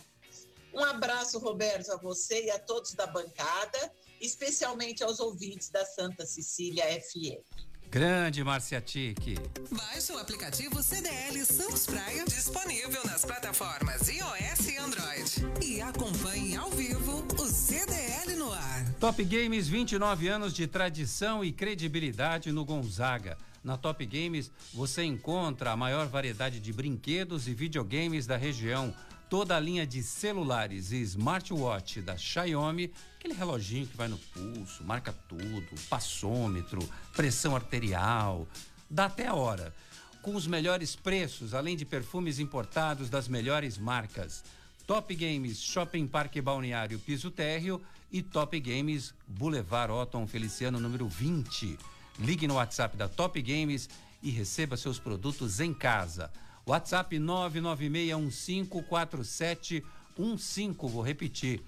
Speaker 11: Um abraço, Roberto, a você e a todos da bancada, especialmente aos ouvintes da Santa Cecília FM.
Speaker 5: Grande Marcia Tique.
Speaker 4: Baixe o aplicativo CDL Santos Praia, disponível nas plataformas iOS e Android. E acompanhe ao vivo o CDL no ar.
Speaker 5: Top Games, 29 anos de tradição e credibilidade no Gonzaga. Na Top Games você encontra a maior variedade de brinquedos e videogames da região. Toda a linha de celulares e smartwatch da Xiaomi, aquele reloginho que vai no pulso, marca tudo, passômetro, pressão arterial, dá até a hora. Com os melhores preços, além de perfumes importados das melhores marcas. Top Games Shopping Parque Balneário Piso Térreo e Top Games Boulevard Otton Feliciano número 20. Ligue no WhatsApp da Top Games e receba seus produtos em casa. WhatsApp 996154715. Vou repetir.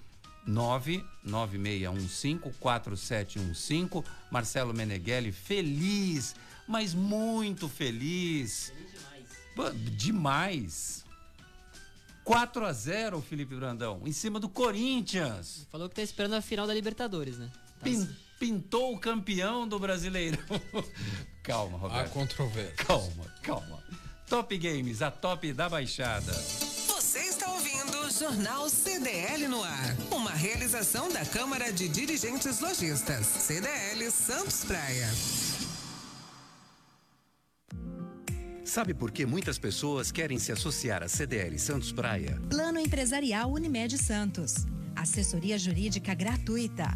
Speaker 5: 996154715. Marcelo Meneghelli feliz, mas muito feliz. demais. 4 a 0 Felipe Brandão, em cima do Corinthians.
Speaker 6: Falou que tá esperando a final da Libertadores, né? Tá
Speaker 5: Pin, pintou o campeão do Brasileiro. calma, Roberto.
Speaker 7: Há controvérsia.
Speaker 5: Calma, calma. Top Games, a top da Baixada.
Speaker 4: Você está ouvindo o Jornal CDL no ar. Uma realização da Câmara de Dirigentes Lojistas. CDL Santos Praia.
Speaker 12: Sabe por que muitas pessoas querem se associar à CDL Santos Praia?
Speaker 13: Plano Empresarial Unimed Santos. Assessoria Jurídica Gratuita.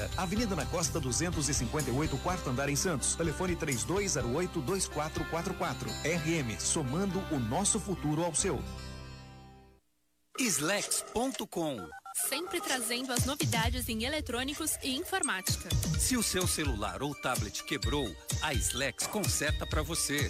Speaker 14: Avenida na Costa 258, quarto andar em Santos. Telefone 3208-2444. RM, somando o nosso futuro ao seu.
Speaker 12: Slex.com
Speaker 15: Sempre trazendo as novidades em eletrônicos e informática.
Speaker 12: Se o seu celular ou tablet quebrou, a Slex conserta para você.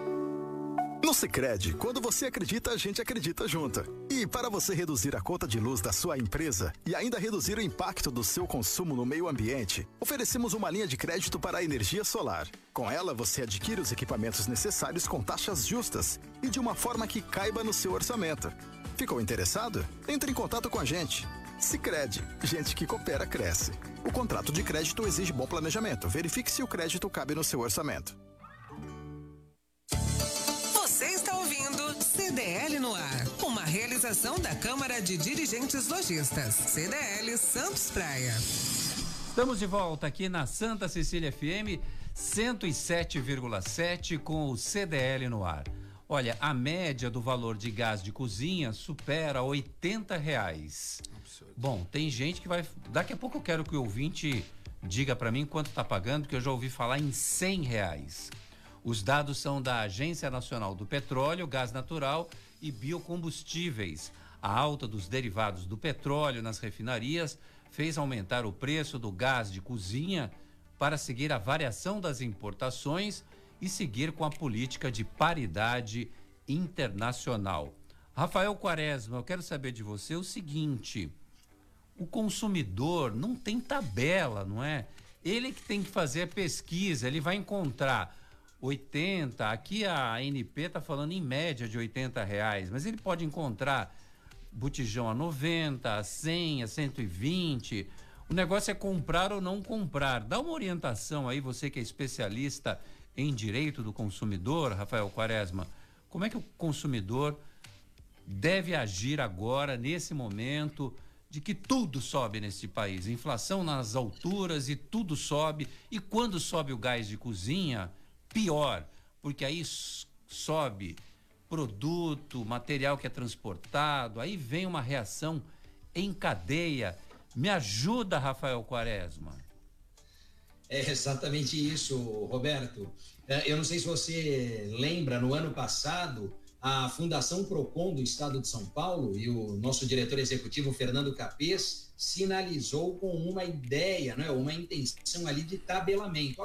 Speaker 14: No Sicredi, quando você acredita, a gente acredita junto. E para você reduzir a conta de luz da sua empresa e ainda reduzir o impacto do seu consumo no meio ambiente, oferecemos uma linha de crédito para a energia solar. Com ela, você adquire os equipamentos necessários com taxas justas e de uma forma que caiba no seu orçamento. Ficou interessado? Entre em contato com a gente. Sicredi, gente que coopera cresce. O contrato de crédito exige bom planejamento. Verifique se o crédito cabe no seu orçamento.
Speaker 4: CDL no ar, uma realização da Câmara de Dirigentes Lojistas. CDL Santos Praia.
Speaker 5: Estamos de volta aqui na Santa Cecília FM 107,7 com o CDL no ar. Olha, a média do valor de gás de cozinha supera 80 reais. Absurdo. Bom, tem gente que vai. Daqui a pouco eu quero que o ouvinte diga para mim quanto está pagando, porque eu já ouvi falar em 100 reais. Os dados são da Agência Nacional do Petróleo, Gás Natural e Biocombustíveis. A alta dos derivados do petróleo nas refinarias fez aumentar o preço do gás de cozinha para seguir a variação das importações e seguir com a política de paridade internacional. Rafael Quaresma, eu quero saber de você o seguinte: o consumidor não tem tabela, não é? Ele que tem que fazer a pesquisa, ele vai encontrar 80, aqui a ANP está falando em média de 80 reais, mas ele pode encontrar botijão a 90, a 100, a 120. O negócio é comprar ou não comprar. Dá uma orientação aí, você que é especialista em direito do consumidor, Rafael Quaresma. Como é que o consumidor deve agir agora, nesse momento, de que tudo sobe nesse país? Inflação nas alturas e tudo sobe. E quando sobe o gás de cozinha, pior, porque aí sobe produto, material que é transportado, aí vem uma reação em cadeia. Me ajuda, Rafael Quaresma.
Speaker 9: É exatamente isso, Roberto. Eu não sei se você lembra, no ano passado, a Fundação Procon do Estado de São Paulo e o nosso diretor executivo, Fernando Capês, sinalizou com uma ideia, né, uma intenção ali de tabelamento.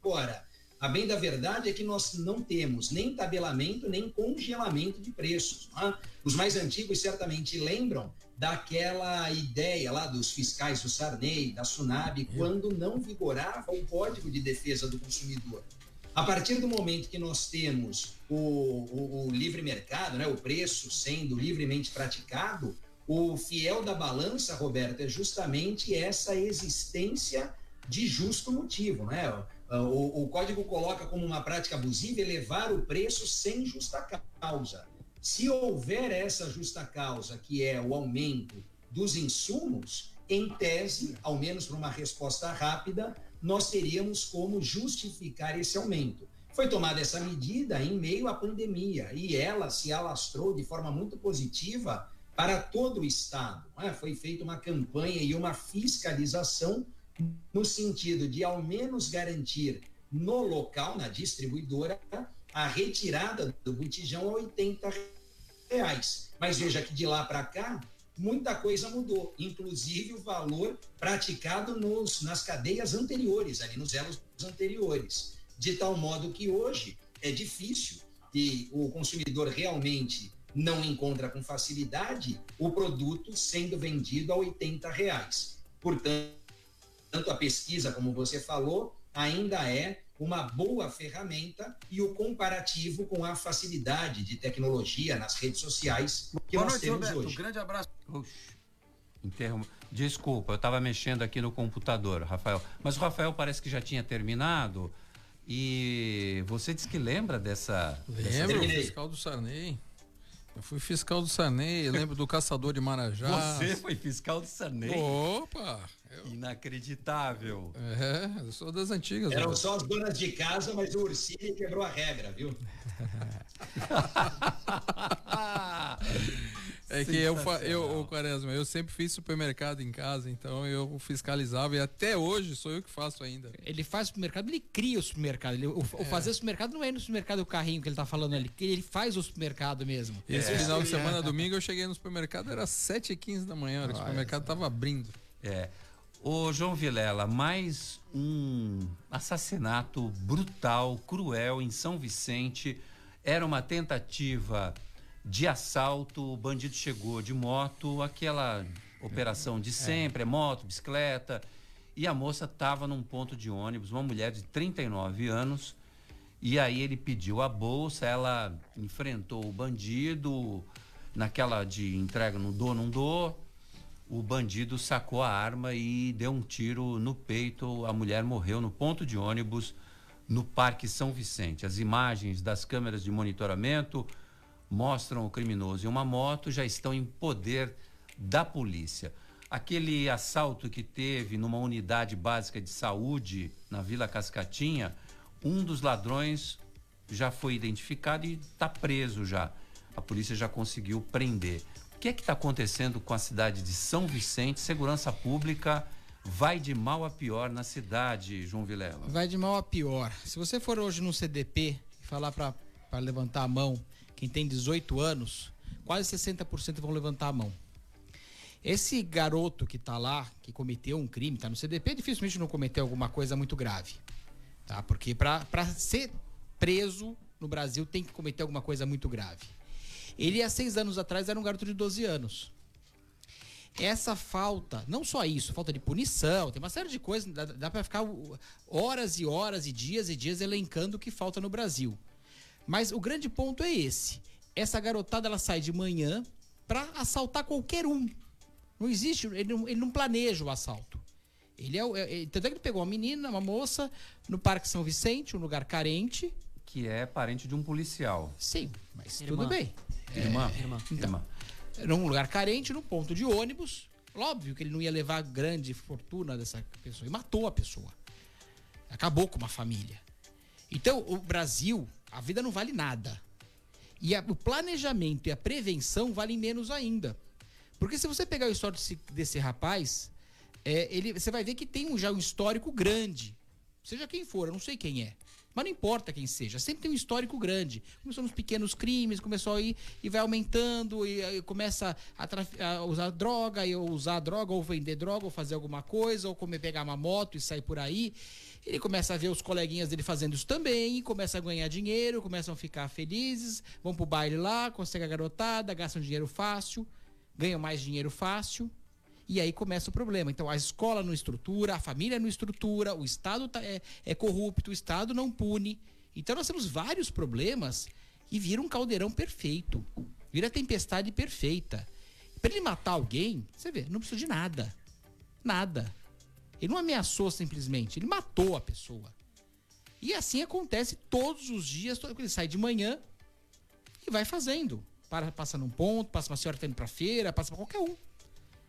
Speaker 9: Agora, A bem da verdade é que nós não temos nem tabelamento, nem congelamento de preços. Né? Os mais antigos certamente lembram daquela ideia lá dos fiscais do Sarney, da Sunab, quando não vigorava o Código de Defesa do Consumidor. A partir do momento que nós temos o, o, o livre mercado, né, o preço sendo livremente praticado, o fiel da balança, Roberto, é justamente essa existência de justo motivo, né? O, o, código coloca como uma prática abusiva elevar o preço sem justa causa. Se houver essa justa causa, que é o aumento dos insumos, em tese, ao menos para uma resposta rápida, nós teríamos como justificar esse aumento. Foi tomada essa medida em meio à pandemia e ela se alastrou de forma muito positiva para todo o Estado. Né? Foi feita uma campanha e uma fiscalização no sentido de, ao menos, garantir no local, na distribuidora, a retirada do botijão a 80 reais. Mas veja que de lá para cá, muita coisa mudou, inclusive o valor praticado nos, nas cadeias anteriores, ali nos elos anteriores. De tal modo que hoje é difícil e o consumidor realmente não encontra com facilidade o produto sendo vendido a 80 reais. Portanto, tanto a pesquisa, como você falou, ainda é uma boa ferramenta e o comparativo com a facilidade de tecnologia nas redes sociais que
Speaker 5: Boa
Speaker 9: nós
Speaker 5: noite,
Speaker 9: temos
Speaker 5: Roberto.
Speaker 9: hoje.
Speaker 5: grande abraço. Interrom... Desculpa, eu estava mexendo aqui no computador, Rafael. Mas o Rafael parece que já tinha terminado. E você disse que lembra dessa. dessa...
Speaker 7: Lembro, fiscal do Sarney. Eu fui fiscal do Sarney, eu lembro do caçador de Marajá.
Speaker 5: Você foi fiscal do Sarney?
Speaker 7: Opa!
Speaker 5: Eu... Inacreditável.
Speaker 7: É, eu sou das antigas.
Speaker 9: Eram só as donas de casa, mas o Ursini quebrou a regra, viu?
Speaker 7: É que eu, eu, ô, Quaresma, eu sempre fiz supermercado em casa, então eu fiscalizava e até hoje sou eu que faço ainda.
Speaker 8: Ele faz supermercado, ele cria o supermercado. Ele, o, o fazer o supermercado não é no supermercado o carrinho que ele tá falando ali, ele faz o supermercado mesmo.
Speaker 7: Esse
Speaker 8: É.
Speaker 7: final de semana, domingo, eu cheguei no supermercado, era 7h15 da manhã, o supermercado tava abrindo.
Speaker 5: É. Ô, João Vilela, mais um assassinato brutal, cruel em São Vicente. Era uma tentativa de assalto. O bandido chegou de moto, aquela operação de sempre, é moto, bicicleta. E a moça estava num ponto de ônibus, uma mulher de 39 anos. E aí ele pediu a bolsa, ela enfrentou o bandido naquela de entrega, não dou, não dou. O bandido sacou a arma e deu um tiro no peito. A mulher morreu no ponto de ônibus no Parque São Vicente. As imagens das câmeras de monitoramento mostram o criminoso em uma moto, já estão em poder da polícia. Aquele assalto que teve numa unidade básica de saúde na Vila Cascatinha, um dos ladrões já foi identificado e está preso já. A polícia já conseguiu prender. O que é que está acontecendo com a cidade de São Vicente? Segurança pública vai de mal a pior na cidade, João Vilela.
Speaker 8: Vai de mal a pior. Se você for hoje no CDP e falar para levantar a mão, quem tem 18 anos, quase 60% vão levantar a mão. Esse garoto que tá lá, que cometeu um crime, tá no CDP, dificilmente não cometeu alguma coisa muito grave. Tá? Porque para ser preso no Brasil tem que cometer alguma coisa muito grave. Ele, há seis anos atrás, era um garoto de 12 anos. Essa falta, não só isso, falta de punição, tem uma série de coisas, dá, dá para ficar horas e horas e dias e dias elencando o que falta no Brasil. Mas o grande ponto é esse. Essa garotada ela sai de manhã para assaltar qualquer um. Não existe, ele não, ele não planeja o assalto. Ele é, o- é, é- tanto é que ele pegou uma menina, uma moça, no Parque São Vicente, um lugar carente.
Speaker 5: Que é parente de um policial.
Speaker 8: Sim, mas
Speaker 5: Irmã.
Speaker 8: tudo bem.
Speaker 5: Irmã.
Speaker 8: É,
Speaker 5: Irmã.
Speaker 8: Então,
Speaker 5: Irmã.
Speaker 8: num lugar carente, num ponto de ônibus. Óbvio que ele não ia levar grande fortuna dessa pessoa. E matou a pessoa. Acabou com uma família. Então, o Brasil, a vida não vale nada. E a- o planejamento e a prevenção valem menos ainda. Porque se você pegar o histórico desse, desse rapaz, é, ele, você vai ver que tem um, já um histórico grande. Seja quem for, eu não sei quem é. Mas não importa quem seja, sempre tem um histórico grande. Começou nos pequenos crimes, começou aí e vai aumentando e, e começa a, a, usar droga, e ou usar droga, ou vender droga, ou fazer alguma coisa, ou comer, pegar uma moto e sair por aí. Ele começa a ver os coleguinhas dele fazendo isso também, começa a ganhar dinheiro, começam a ficar felizes, vão pro baile lá, conseguem a garotada, gastam dinheiro fácil, ganham mais dinheiro fácil. E aí começa o problema. Então a escola não estrutura, a família não estrutura, o Estado tá, é, é corrupto, o Estado não pune. Então nós temos vários problemas e vira um caldeirão perfeito. Vira tempestade perfeita. Para ele matar alguém, você vê, não precisa de nada. Nada. Ele não ameaçou simplesmente, ele matou a pessoa. E assim acontece todos os dias. Ele sai de manhã e vai fazendo. Para, passa num ponto, passa uma senhora que tá indo pra feira, passa pra qualquer um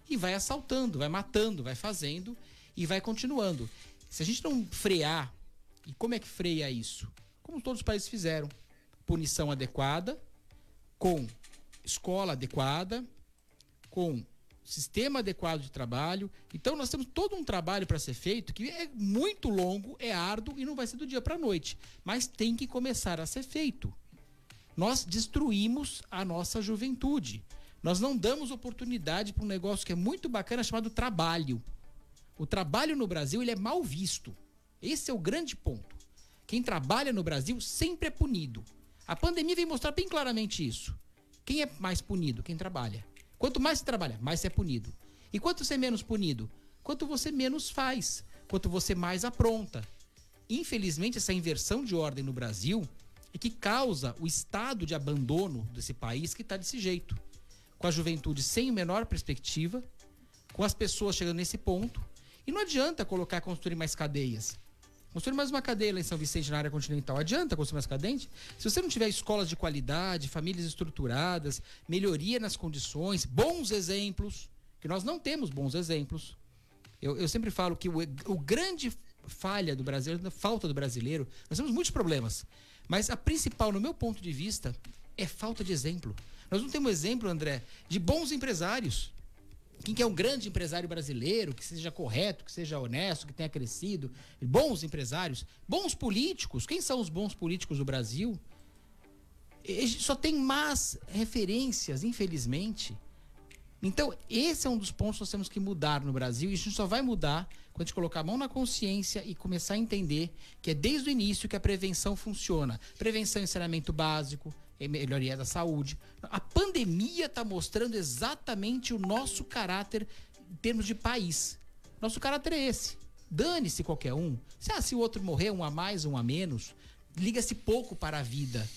Speaker 8: e vai assaltando, vai matando, vai fazendo e vai continuando. Se a gente não frear, e como é que freia isso? Como todos os países fizeram: punição adequada, com escola adequada, com sistema adequado de trabalho. Então nós temos todo um trabalho para ser feito que é muito longo, é árduo e não vai ser do dia para a noite, mas tem que começar a ser feito. Nós destruímos a nossa juventude. Nós não damos oportunidade para um negócio que é muito bacana chamado trabalho. O trabalho no Brasil ele é mal visto. Esse é o grande ponto. Quem trabalha no Brasil sempre é punido. A pandemia vem mostrar bem claramente isso. Quem é mais punido? Quem trabalha. Quanto mais você trabalha, mais você é punido. E quanto você é menos punido? Quanto você menos faz. Quanto você mais apronta. Infelizmente, essa inversão de ordem no Brasil é que causa o estado de abandono desse país que está desse jeito com a juventude sem a menor perspectiva, com as pessoas chegando nesse ponto. E não adianta colocar, construir mais cadeias. Construir mais uma cadeia lá em São Vicente, na área continental. Adianta construir mais cadente? Se você não tiver escolas de qualidade, famílias estruturadas, melhoria nas condições, bons exemplos, que nós não temos bons exemplos. Eu, eu sempre falo que o, o grande falha do brasileiro, falta do brasileiro, nós temos muitos problemas. Mas a principal, no meu ponto de vista, é falta de exemplo. Nós não temos exemplo, André, de bons empresários. Quem que é um grande empresário brasileiro, que seja correto, que seja honesto, que tenha crescido, bons empresários, bons políticos. Quem são os bons políticos do Brasil? Só tem más referências, infelizmente. Então, esse é um dos pontos que nós temos que mudar no Brasil, e gente só vai mudar quando a gente colocar a mão na consciência e começar a entender que é desde o início que a prevenção funciona. Prevenção em saneamento básico, melhoria da saúde. A pandemia está mostrando exatamente o nosso caráter em termos de país. Nosso caráter é esse. Dane-se qualquer um. Se, ah, se o outro morrer, um a mais, um a menos, liga-se pouco para a vida.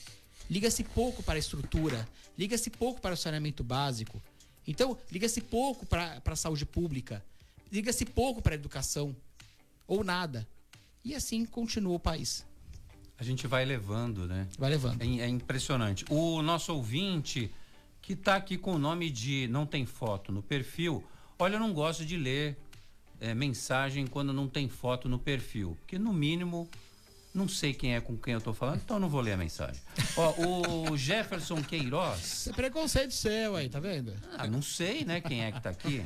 Speaker 8: Liga-se pouco para a estrutura. Liga-se pouco para o saneamento básico. Então, liga-se pouco para a saúde pública. Liga-se pouco para a educação. Ou nada. E assim continua o país.
Speaker 5: A gente vai levando, né?
Speaker 8: Vai levando.
Speaker 5: É, é impressionante. O nosso ouvinte, que está aqui com o nome de não tem foto no perfil, olha, eu não gosto de ler é, mensagem quando não tem foto no perfil, porque no mínimo não sei quem é com quem eu tô falando, então não vou ler a mensagem. Ó, o Jefferson Queiroz.
Speaker 8: É preconceito seu aí, tá vendo?
Speaker 5: Ah, não sei, né, quem é que tá aqui.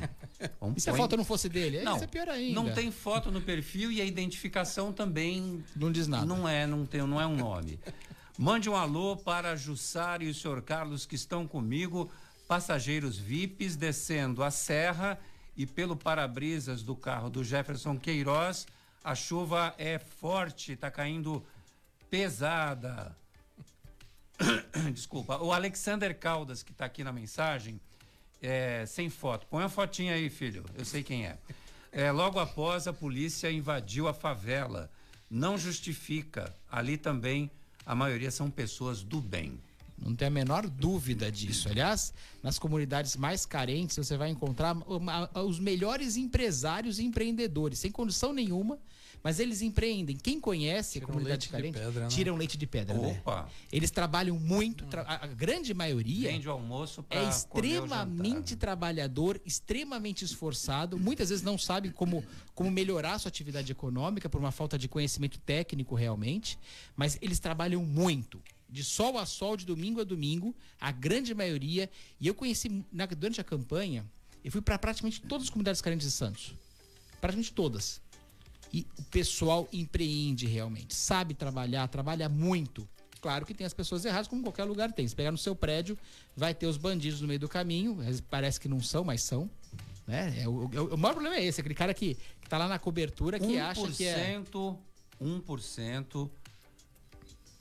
Speaker 8: Vamos e se a foto não fosse dele?
Speaker 5: Não,
Speaker 8: Isso é pior ainda.
Speaker 5: Não tem foto no perfil e a identificação também.
Speaker 8: Não diz nada.
Speaker 5: Não é, não, tem, não é um nome. Mande um alô para Jussara e o senhor Carlos que estão comigo, passageiros VIPs descendo a serra e pelo para-brisas do carro do Jefferson Queiroz a chuva é forte, está caindo pesada. Desculpa. O Alexander Caldas, que está aqui na mensagem, é, sem foto. Põe a fotinha aí, filho. Eu sei quem é. é. Logo após, a polícia invadiu a favela. Não justifica. Ali também a maioria são pessoas do bem.
Speaker 8: Não tem a menor dúvida disso. Aliás, nas comunidades mais carentes, você vai encontrar os melhores empresários e empreendedores, sem condição nenhuma mas eles empreendem. Quem conhece a comunidade carente, pedra, né? tiram leite de pedra. Né? Opa. Né? Eles trabalham muito, tra a grande maioria
Speaker 5: Vende o almoço
Speaker 8: é extremamente trabalhador, extremamente esforçado, muitas vezes não sabe como, como melhorar sua atividade econômica por uma falta de conhecimento técnico realmente, mas eles trabalham muito de sol a sol, de domingo a domingo, a grande maioria. E eu conheci, na, durante a campanha, eu fui para praticamente todas as comunidades carentes de Santos. Praticamente todas. E o pessoal empreende realmente, sabe trabalhar, trabalha muito. Claro que tem as pessoas erradas, como qualquer lugar tem. Se pegar no seu prédio, vai ter os bandidos no meio do caminho. Parece que não são, mas são. Né? É, o, o, o maior problema é esse, aquele cara que, que tá lá na cobertura que acha que é.
Speaker 5: 1%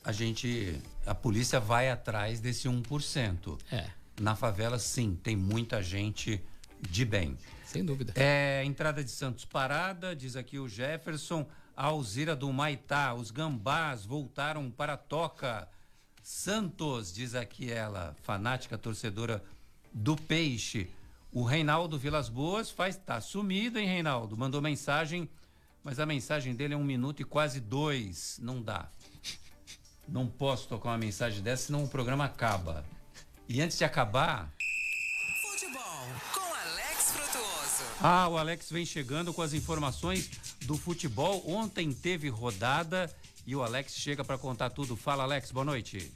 Speaker 5: a gente. A polícia vai atrás desse 1%.
Speaker 8: É.
Speaker 5: Na favela, sim, tem muita gente de bem.
Speaker 8: Sem dúvida.
Speaker 5: É, entrada de Santos parada, diz aqui o Jefferson. A Alzira do Maitá, os gambás voltaram para a toca. Santos, diz aqui ela, fanática torcedora do Peixe. O Reinaldo Vilas Boas faz, tá sumido, hein, Reinaldo? Mandou mensagem, mas a mensagem dele é um minuto e quase dois. Não dá. Não posso tocar uma mensagem dessa, senão o programa acaba. E antes de acabar.
Speaker 4: Futebol.
Speaker 5: Ah, o Alex vem chegando com as informações do futebol. Ontem teve rodada e o Alex chega para contar tudo. Fala, Alex, boa noite.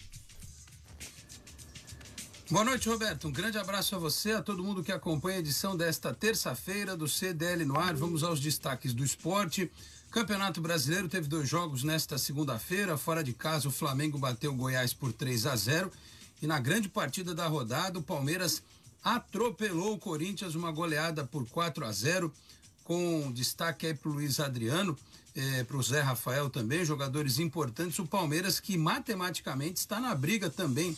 Speaker 16: Boa noite, Roberto. Um grande abraço a você, a todo mundo que acompanha a edição desta terça-feira do CDL no ar. Vamos aos destaques do esporte. Campeonato Brasileiro teve dois jogos nesta segunda-feira. Fora de casa, o Flamengo bateu o Goiás por 3 a 0 e na grande partida da rodada, o Palmeiras atropelou o Corinthians, uma goleada por 4 a 0 com destaque aí para o Luiz Adriano, eh, para o Zé Rafael também, jogadores importantes. O Palmeiras que matematicamente está na briga também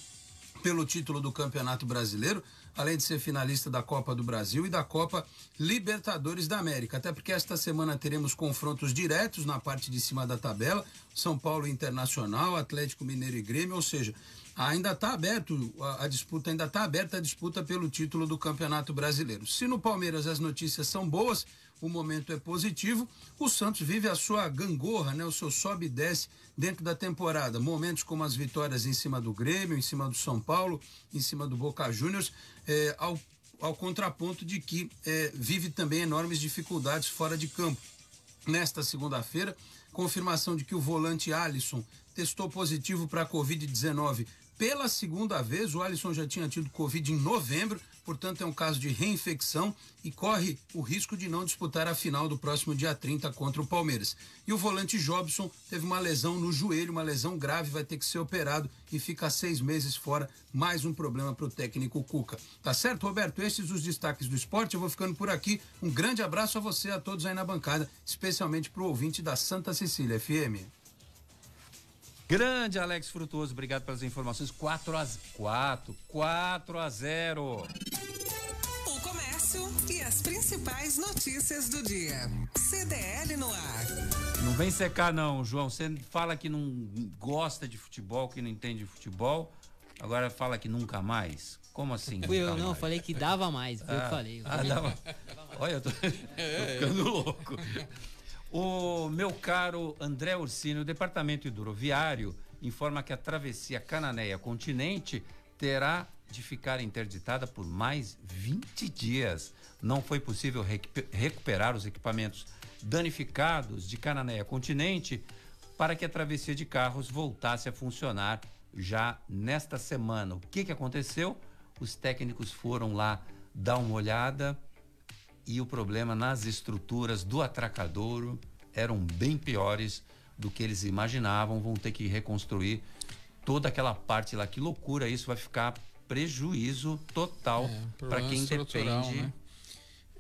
Speaker 16: pelo título do Campeonato Brasileiro, além de ser finalista da Copa do Brasil e da Copa Libertadores da América. Até porque esta semana teremos confrontos diretos na parte de cima da tabela: São Paulo Internacional, Atlético Mineiro e Grêmio, ou seja, ainda está aberto a, a, disputa, ainda está aberta a disputa pelo título do Campeonato Brasileiro. Se no Palmeiras as notícias são boas, o momento é positivo. O Santos vive a sua gangorra, né? O seu sobe e desce dentro da temporada. Momentos como as vitórias em cima do Grêmio, em cima do São Paulo, em cima do Boca Juniors, é, ao, ao contraponto de que é, vive também enormes dificuldades fora de campo. Nesta segunda-feira, confirmação de que o volante Alisson testou positivo para a Covid-19 pela segunda vez. O Alisson já tinha tido Covid em novembro, portanto é um caso de reinfecção e corre o risco de não disputar a final do próximo dia 30 contra o Palmeiras. E o volante Jobson teve uma lesão no joelho, uma lesão grave, vai ter que ser operado e fica seis meses fora. Mais um problema para o técnico Cuca. Tá certo, Roberto? Esses os destaques do esporte. Eu vou ficando por aqui. Um grande abraço a você, a todos aí na bancada, especialmente para o ouvinte da Santa Cecília FM.
Speaker 5: Grande Alex Frutuoso, obrigado pelas informações. 4 a 4, 4 a 0.
Speaker 4: O comércio e as principais notícias do dia. CDL no ar.
Speaker 5: Não vem secar não, João. Você fala que não gosta de futebol, que não entende de futebol. Agora fala que nunca mais. Como assim?
Speaker 6: Fui eu, não, mais? falei que dava mais. Foi ah, eu que falei. Eu
Speaker 5: ah,
Speaker 6: falei.
Speaker 5: dava. Olha, eu tô, tô ficando louco. O meu caro André Ursini, o Departamento Hidroviário informa que a travessia Cananéia-Continente terá de ficar interditada por mais 20 dias. Não foi possível recuperar os equipamentos danificados de Cananéia-Continente para que a travessia de carros voltasse a funcionar já nesta semana. O que, que aconteceu? Os técnicos foram lá dar uma olhada e o problema nas estruturas do atracadouro eram bem piores do que eles imaginavam. Vão ter que reconstruir toda aquela parte lá. Que loucura! Isso vai ficar prejuízo total é, para quem depende. Né?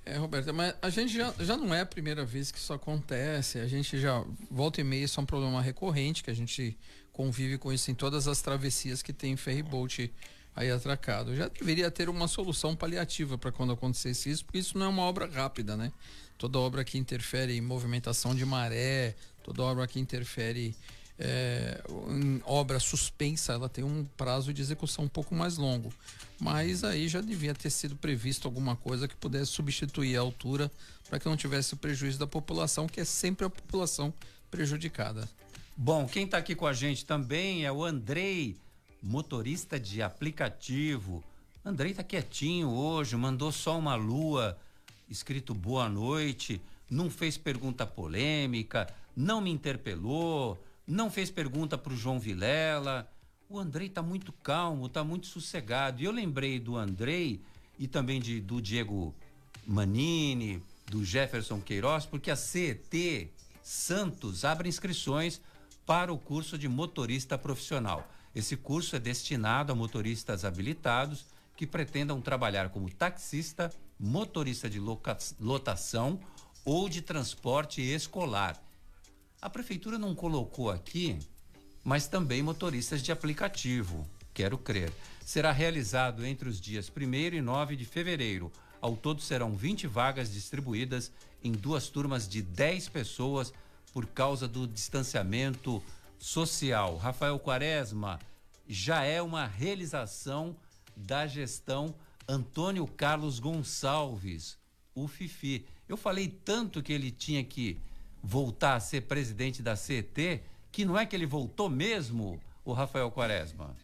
Speaker 7: É, Roberto, mas a gente já, já não é a primeira vez que isso acontece. A gente já volta e meia, isso é um problema recorrente que a gente convive com isso em todas as travessias que tem ferryboat aí atracado. Já deveria ter uma solução paliativa para quando acontecesse isso, porque isso não é uma obra rápida, né? Toda obra que interfere em movimentação de maré, toda obra que interfere é, em obra suspensa, ela tem um prazo de execução um pouco mais longo. Mas aí já devia ter sido previsto alguma coisa que pudesse substituir a altura para que não tivesse o prejuízo da população, que é sempre a população prejudicada.
Speaker 5: Bom, quem está aqui com a gente também é o Andrei motorista de aplicativo. Andrei tá quietinho hoje, mandou só uma lua, escrito boa noite, não fez pergunta polêmica, não me interpelou, não fez pergunta pro João Vilela. O Andrei tá muito calmo, tá muito sossegado. E eu lembrei do Andrei e também de, do Diego Manini, do Jefferson Queiroz, porque a CET Santos abre inscrições para o curso de motorista profissional. Esse curso é destinado a motoristas habilitados que pretendam trabalhar como taxista, motorista de lotação ou de transporte escolar. A prefeitura não colocou aqui, mas também motoristas de aplicativo, quero crer. Será realizado entre os dias 1 e 9 de fevereiro. Ao todo serão 20 vagas distribuídas em duas turmas de 10 pessoas por causa do distanciamento social. Rafael Quaresma já é uma realização da gestão Antônio Carlos Gonçalves, o Fifi. Eu falei tanto que ele tinha que voltar a ser presidente da CET, que não é que ele voltou mesmo, o Rafael Quaresma.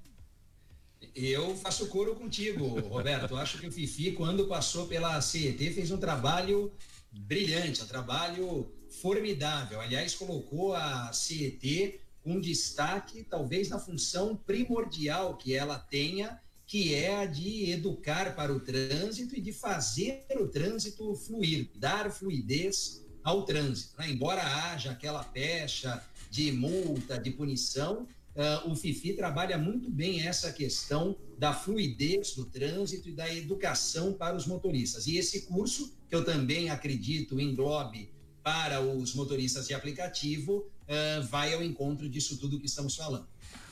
Speaker 9: Eu faço coro contigo, Roberto. Acho que o Fifi, quando passou pela CET, fez um trabalho brilhante, um trabalho formidável. Aliás, colocou a CET com destaque, talvez, na função primordial que ela tenha, que é a de educar para o trânsito e de fazer o trânsito fluir, dar fluidez ao trânsito. Né? Embora haja aquela pecha de multa, de punição, uh, o FIFI trabalha muito bem essa questão da fluidez do trânsito e da educação para os motoristas. E esse curso, que eu também acredito englobe para os motoristas de aplicativo, uh, vai ao encontro disso tudo que estamos falando.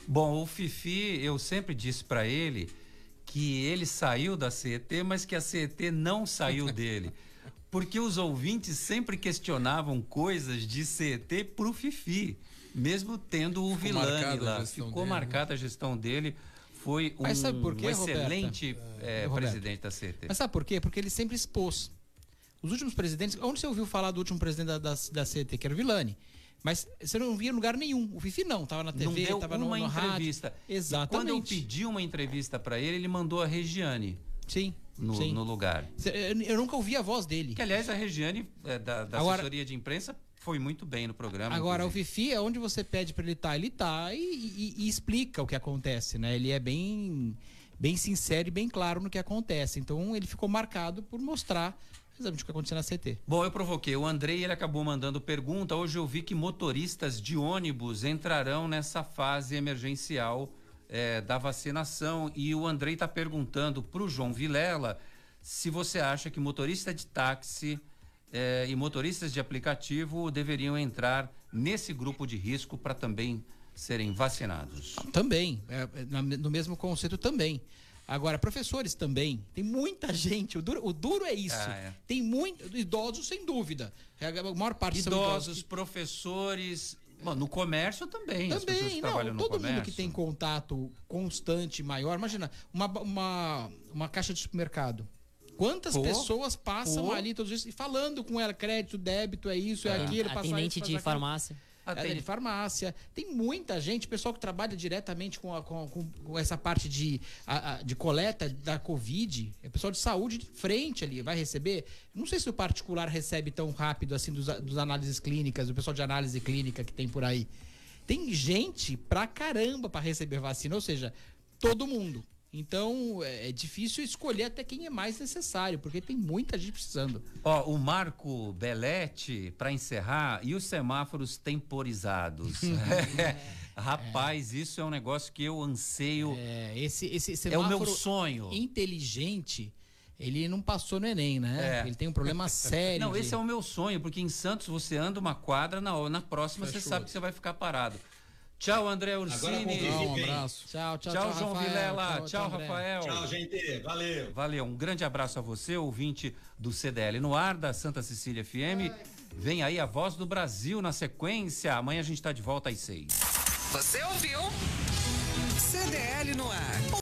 Speaker 5: Bom, o Fifi, eu sempre disse para ele que ele saiu da CET, mas que a CET não saiu dele. Porque os ouvintes sempre questionavam coisas de CET pro Fifi, mesmo tendo o Ficou Vilani lá. Ficou dele, né? marcada a gestão dele. Foi um, quê, um excelente é, presidente da CET.
Speaker 8: Mas sabe por quê? Porque ele sempre expôs. Os últimos presidentes. Onde você ouviu falar do último presidente da, da, da CET, que era o Vilani? Mas você não via em lugar nenhum. O Fifi não, tava na TV, não deu tava
Speaker 5: uma
Speaker 8: no,
Speaker 5: no entrevista.
Speaker 8: Rádio. Exatamente.
Speaker 5: quando eu pedi uma entrevista para ele, ele mandou a Regiane.
Speaker 8: Sim.
Speaker 5: No,
Speaker 8: sim.
Speaker 5: no lugar.
Speaker 8: Eu nunca ouvi a voz dele.
Speaker 5: Que, aliás, a Regiane, é, da, da agora, assessoria de imprensa, foi muito bem no programa.
Speaker 8: Agora, inclusive. o Fifi, é onde você pede para ele estar, tá, ele tá e, e, e, explica o que acontece, né? Ele é bem, bem sincero e bem claro no que acontece. Então, ele ficou marcado por mostrar exatamente o que aconteceu na CT.
Speaker 5: Bom, eu provoquei. O Andrei ele acabou mandando pergunta. Hoje eu vi que motoristas de ônibus entrarão nessa fase emergencial é, da vacinação. E o Andrei está perguntando para o João Vilela se você acha que motorista de táxi é, e motoristas de aplicativo deveriam entrar nesse grupo de risco para também serem vacinados.
Speaker 8: Também, é, é no mesmo conceito também. Agora, professores também. Tem muita gente. O duro, o duro é isso. Ah, é. Tem muito. Idosos, sem dúvida. A maior parte
Speaker 5: idosos, professores. Bom, no comércio também.
Speaker 8: Também, não. todo comércio. mundo que tem contato constante maior. Imagina, uma, uma, uma caixa de supermercado. Quantas pô, pessoas passam pô. ali todos os dias e falando com ela, crédito, débito, é isso, é, é aquilo,
Speaker 6: Atendente de farmácia.
Speaker 8: Atende de farmácia. Tem muita gente, pessoal que trabalha diretamente com, a, com, com, essa parte de, a, a, de coleta da Covid, é pessoal de saúde de frente ali, vai receber. Não sei se o particular recebe tão rápido assim dos, dos análises clínicas, o pessoal de análise clínica que tem por aí. Tem gente pra caramba para receber vacina, ou seja, todo mundo. Então é, é difícil escolher até quem é mais necessário, porque tem muita gente precisando.
Speaker 5: Ó, o Marco Belete, para encerrar, e os semáforos temporizados. Rapaz, é. isso é um negócio que eu anseio.
Speaker 8: É, esse, esse
Speaker 5: é o meu sonho.
Speaker 8: Inteligente. Ele não passou no Enem, né? É. Ele tem um problema sério.
Speaker 5: Não, de... esse é o meu sonho, porque em Santos você anda uma quadra, na, na próxima Fechou. você sabe que você vai ficar parado. Tchau, André Ursini.
Speaker 7: um abraço.
Speaker 8: Tchau, tchau,
Speaker 5: tchau,
Speaker 8: tchau
Speaker 5: João
Speaker 8: Rafael.
Speaker 5: Vilela. Tchau, tchau, Rafael.
Speaker 9: Tchau, gente. Valeu.
Speaker 5: Valeu. Um grande abraço a você, ouvinte do CDL no ar, da Santa Cecília FM. Vem aí a voz do Brasil na sequência. Amanhã a gente está de volta às seis.
Speaker 4: Você ouviu? CDL no ar.